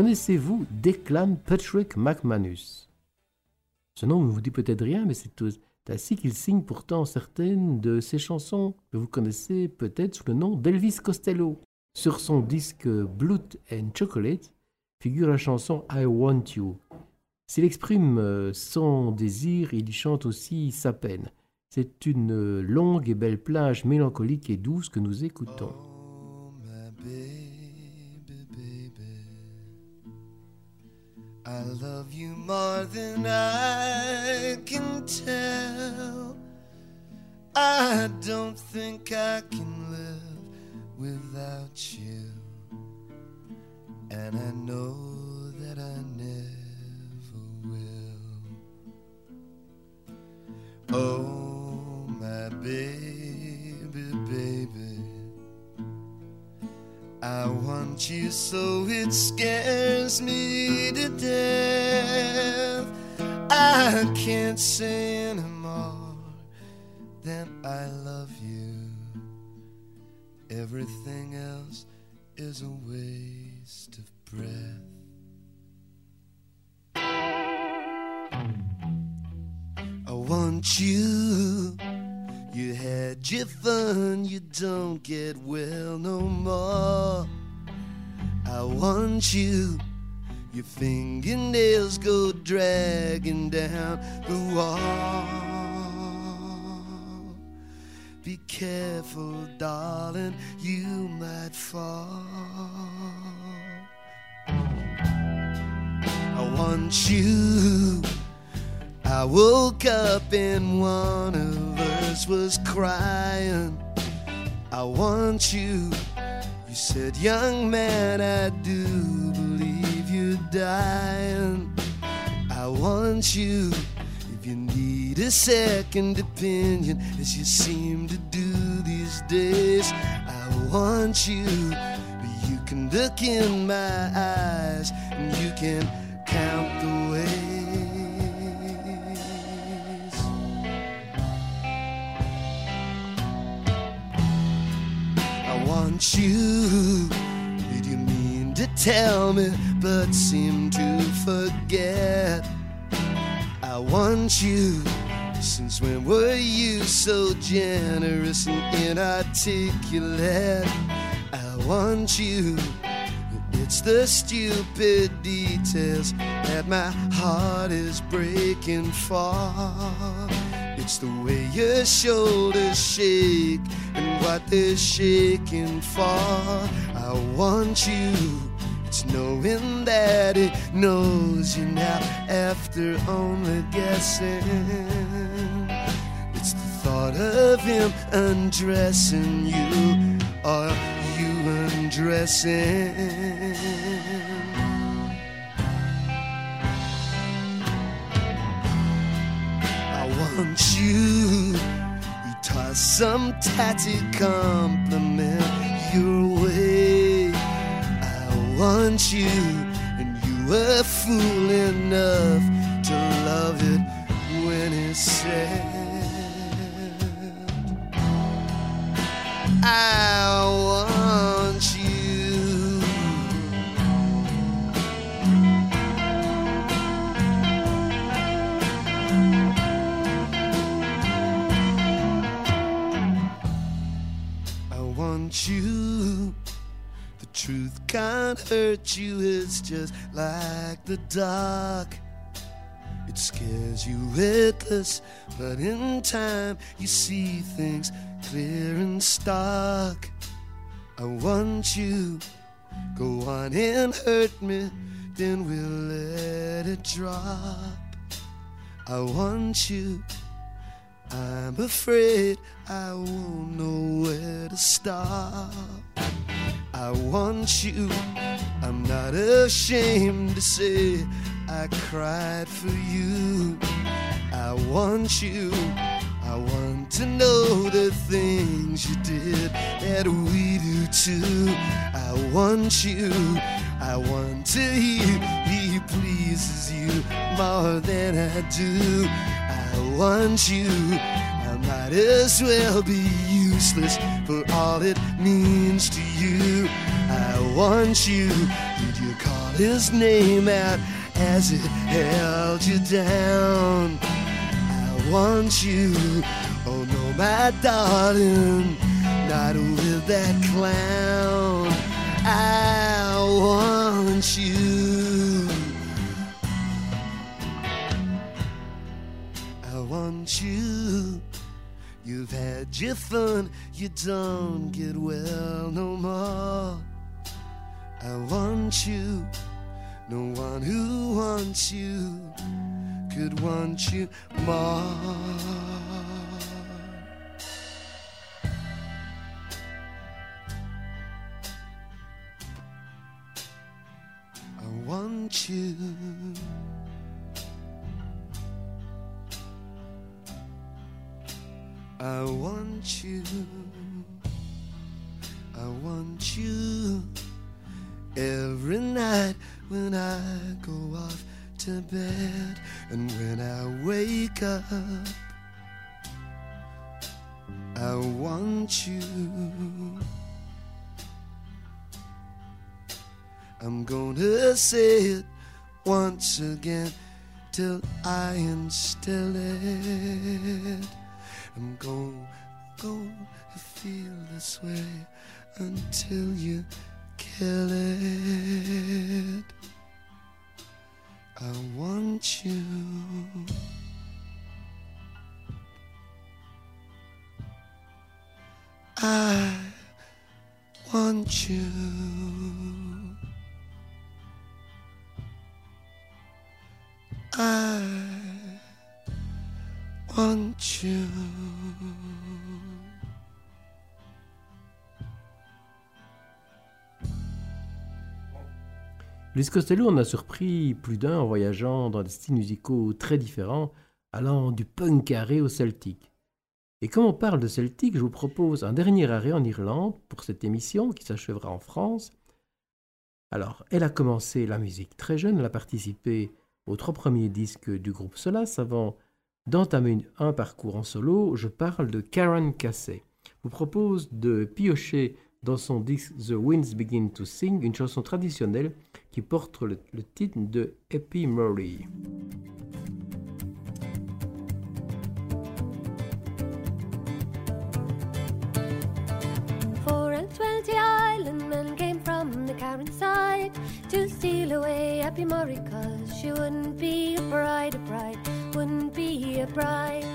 Connaissez-vous Declan Patrick McManus? Ce nom ne vous dit peut-être rien, mais c'est ainsi qu'il signe pourtant certaines de ses chansons que vous connaissez peut-être sous le nom d'Elvis Costello. Sur son disque Blood and Chocolate figure la chanson I Want You. S'il exprime euh, son désir, il chante aussi sa peine. C'est une euh, longue et belle plage mélancolique et douce que nous écoutons. I love you more than I can tell. I don't think I can live without you. And I know that I never will. Oh, my baby, I want you so it scares me to death. I can't say anymore than I love you. Everything else is a waste of breath. I want you. You had your fun, you don't get well no more. I want you. Your fingernails go dragging down the wall. Be careful, darling, you might fall. I want you. I woke up and one of us was crying. I want you. You said, Young man, I do believe you're dying. I want you. If you need a second opinion, as you seem to do these days, I want you. You can look in my eyes and you can count the ways. Want you. Did you mean to tell me, but seem to forget? I want you. Since when were you so generous and inarticulate? I want you. It's the stupid details that my heart is breaking for. It's the way your shoulders shake and what they're shaking for. I want you. It's knowing that it knows you now after only guessing. It's the thought of him undressing you or you undressing. Want you. You toss some tatty compliment your way. I want you, and you were fool enough to love it when it's said. I want you. The truth can't hurt you, it's just like the dark. It scares you witless, but in time you see things clear and stark. I want you. Go on and hurt me, then we'll let it drop. I want you. I'm afraid I won't know where to stop. I want you. I'm not ashamed to say I cried for you. I want you. I want to know the things you did that we do too. I want you. I want to hear he pleases you more than I do. I want you. I might as well be useless for all it means to you. I want you. Did you call his name out as it held you down. I want you, oh no, my darling, not with that clown. I want you. Want you. You've had your fun, you don't get well no more. I want you. No one who wants you could want you more. I want you. I want you. I want you every night when I go off to bed and when I wake up. I want you. I'm gonna say it once again till I instill it. I'm going, going to feel this way until you kill it. I want you. I want you. I want. Luis Costello en a surpris plus d'un en voyageant dans des styles musicaux très différents, allant du punk carré au celtique. Et comme on parle de celtique, je vous propose un dernier arrêt en Irlande pour cette émission qui s'achèvera en France. Alors, elle a commencé la musique très jeune, elle a participé aux trois premiers disques du groupe Solas avant d'entamer un parcours en solo. Je parle de Karen Cassay. Je vous propose de piocher dans son disque The Winds Begin to Sing une chanson traditionnelle qui porte le, le titre de Happy Murray. Twenty island men came from the Karen side to steal away Happy Murray, cause she wouldn't be a bride, a bride, wouldn't be a bride.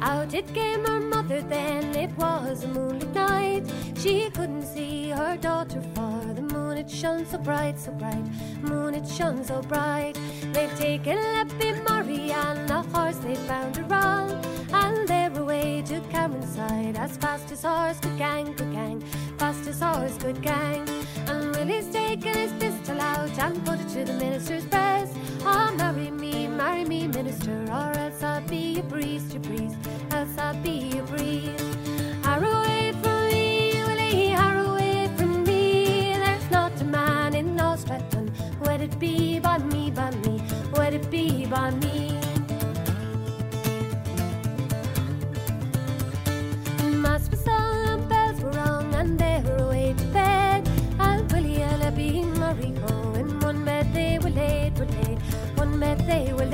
Out it came her mother then, it was a moonlit night. She couldn't see her daughter for the moon, it shone so bright, so bright, moon, it shone so bright. They've taken Happy Murray and the horse they found her on, to Cameron side as fast as horse could gang, could gang, fast as horse could gang. And Willie's taken his pistol out and put it to the minister's breast. Oh, marry me, marry me, minister, or else I'll be a priest, a priest, else I'll be a priest. Hire away from me, Willie, hire away from me. There's not a man in Nostratton, let it be by me, by me, let it be by me. They were.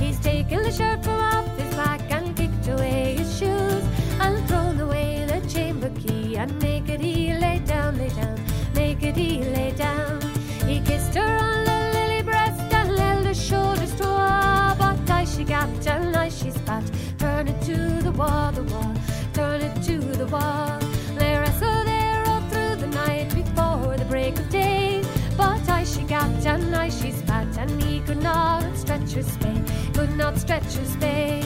He's taken the shirt from off his back and kicked away his shoes, and thrown away the chamber key, and naked he lay down, lay down, naked he lay down. He kissed her on the lily breast and held her shoulders to her, but I she gapped and I she spat, turn it to the wall, the wall, turn it to the wall. They wrestled there all through the night before the break of day, but I she gapped and I she spat, and he could not stretch his spay, could not stretch his spay.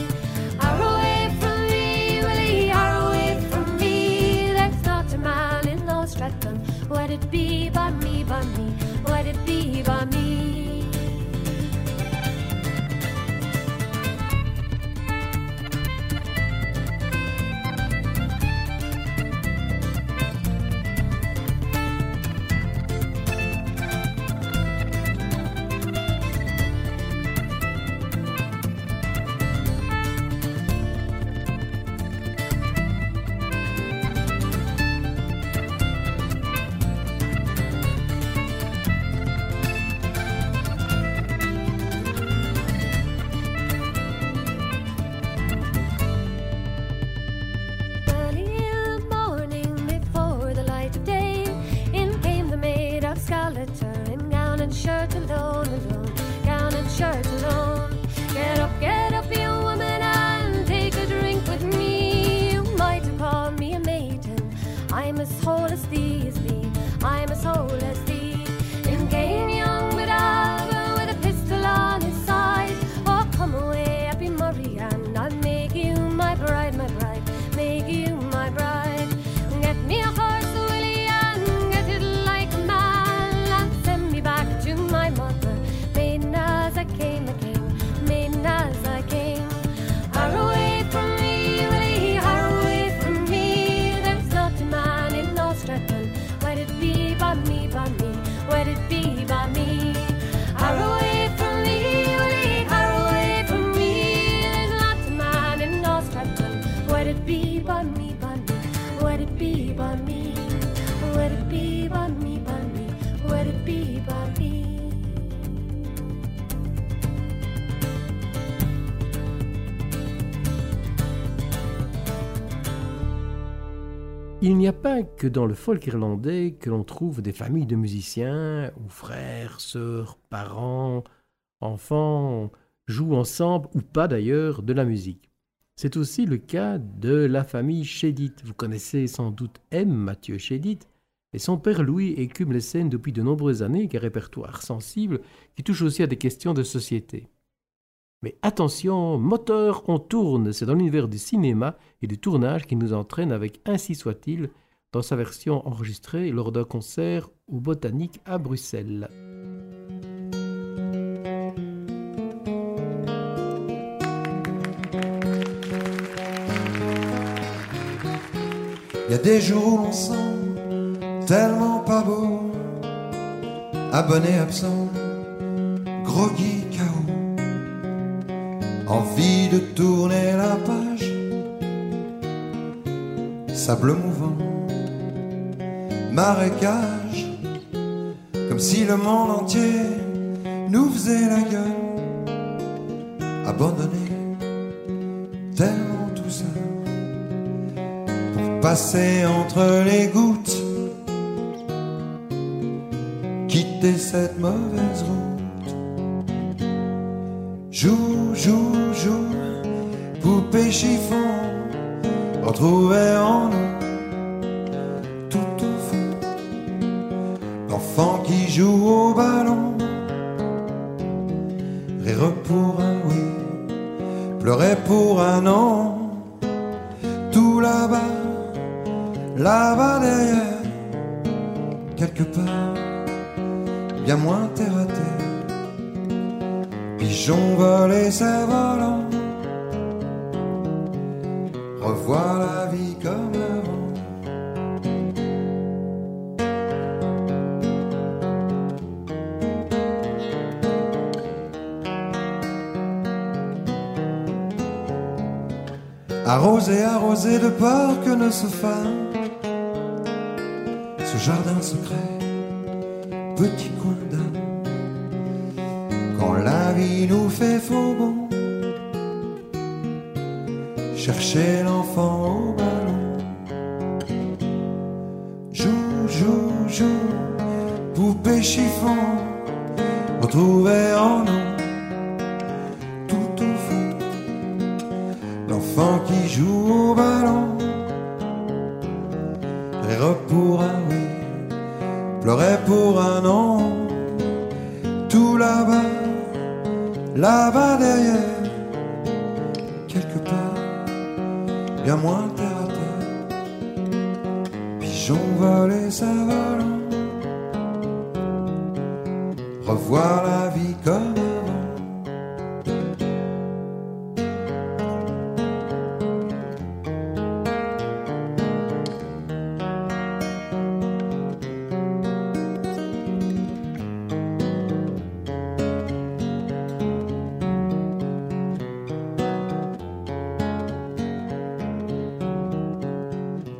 Are away from me, Willie, are away from me. There's not a man in those Stratton. Let it be by me, by me, let it be by me. Shirt Il n'y a pas que dans le folk irlandais que l'on trouve des familles de musiciens où frères, sœurs, parents, enfants jouent ensemble ou pas d'ailleurs de la musique. C'est aussi le cas de la famille Chédid. Vous connaissez sans doute M. Mathieu Chédid et son père Louis écume les scènes depuis de nombreuses années avec un répertoire sensible qui touche aussi à des questions de société. Mais attention, moteur, on tourne, c'est dans l'univers du cinéma et du tournage qui nous entraîne avec Ainsi soit-il dans sa version enregistrée lors d'un concert au Botanique à Bruxelles. Il y a des jours où l'on sent tellement pas beau, abonné absent, groggy envie de tourner la page, sable mouvant, marécage, comme si le monde entier nous faisait la gueule, abandonné, tellement tout ça passer entre les gouttes, quitter cette mauvaise route. Joue, joue, joue, poupée chiffon, retrouver en nous, tout au fond, l'enfant qui joue au ballon, rire pour un oui, pleurer pour un non, tout là-bas. Là-bas derrière, quelque part, bien moins terre. Pigeon volé, cerf-volant, revoir la vie comme avant. Arrosé, arrosé de peur que ne se fane ce jardin secret, poupée chiffon, retrouver en nous, tout au fond, l'enfant qui joue au ballon. Rire pour un oui, pleurer pour un non. Tout là-bas, là-bas derrière, quelque part, bien moins terre à terre. Pigeon volé, ça volant. Revoir la vie comme avant.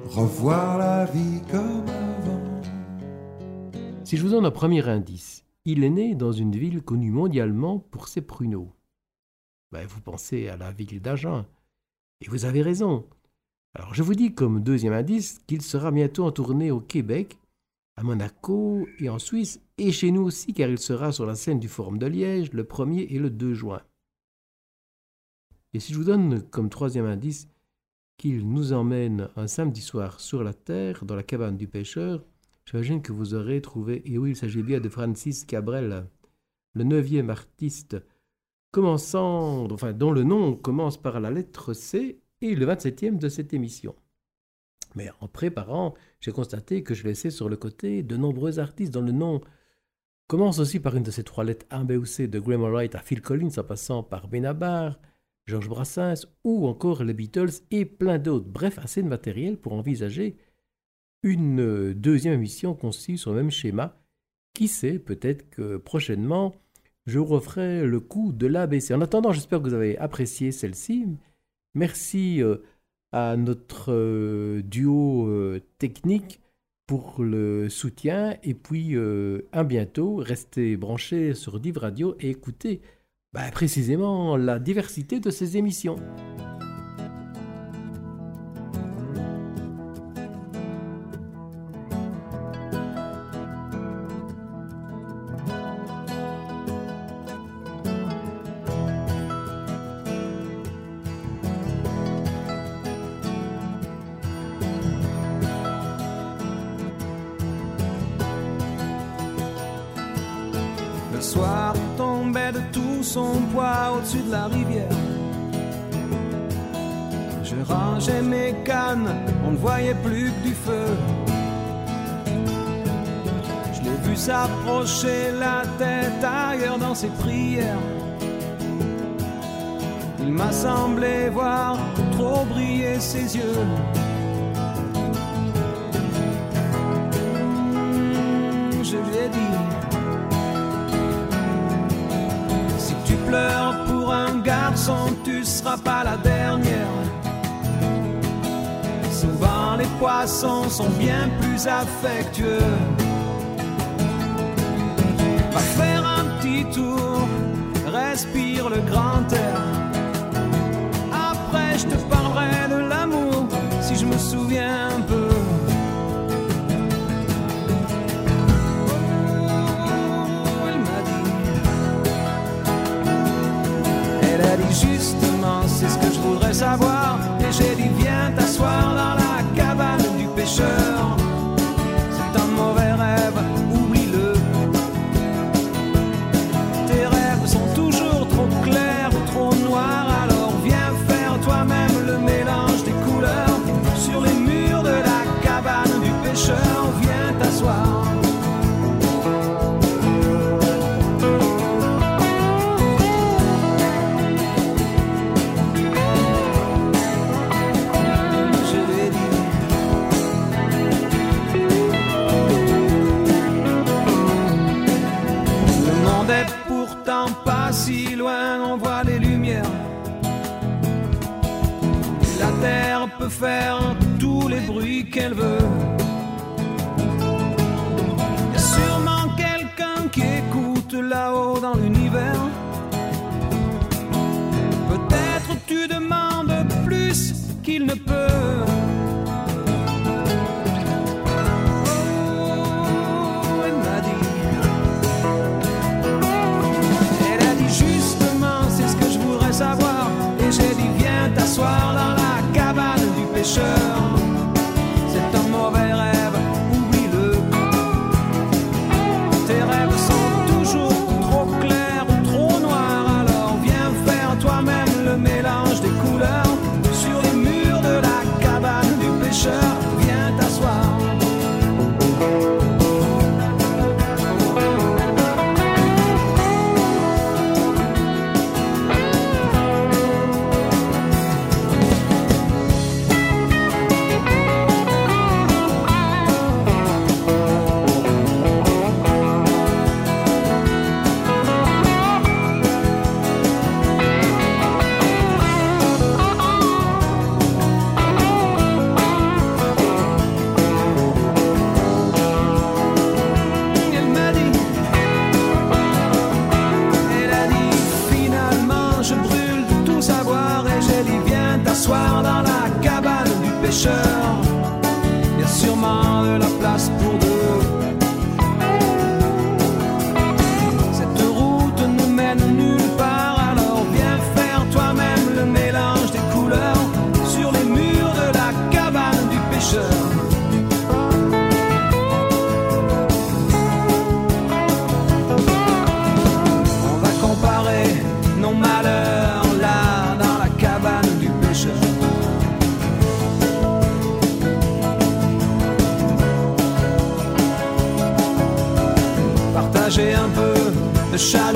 Revoir la vie comme avant. Si je vous donne un premier indice, il est né dans une ville connue mondialement pour ses pruneaux. Ben, vous pensez à la ville d'Agen. Et vous avez raison. Alors je vous dis comme deuxième indice qu'il sera bientôt en tournée au Québec, à Monaco et en Suisse et chez nous aussi, car il sera sur la scène du Forum de Liège le 1er et le 2 juin. Et si je vous donne comme troisième indice qu'il nous emmène un samedi soir sur la terre, dans la cabane du pêcheur, j'imagine que vous aurez trouvé, et oui, il s'agit bien de Francis Cabrel, le neuvième artiste, commençant, enfin, dont le nom commence par la lettre C et le 27e de cette émission. Mais en préparant, j'ai constaté que je laissais sur le côté de nombreux artistes dont le nom commence aussi par une de ces trois lettres A, B ou C de Graham Wright à Phil Collins en passant par Benabar, Georges Brassens ou encore les Beatles et plein d'autres. Bref, assez de matériel pour envisager une deuxième émission conçue sur le même schéma. Qui sait, peut-être que prochainement, je referai le coup de l'ABC. En attendant, j'espère que vous avez apprécié celle-ci. Merci euh, à notre euh, duo euh, technique pour le soutien. Et puis, à bientôt. Restez branchés sur Div Radio et écoutez bah, précisément la diversité de ces émissions. La rivière. Je rangeais mes cannes, on ne voyait plus que du feu. Je l'ai vu s'approcher la tête ailleurs dans ses prières. Il m'a semblé voir trop briller ses yeux. Garçon, tu seras pas la dernière. Souvent les poissons sont bien plus affectueux. Va faire un petit tour, respire le grand air. Après, je te parlerai de l'amour si je me souviens justement, c'est ce que je voudrais savoir. De chaleur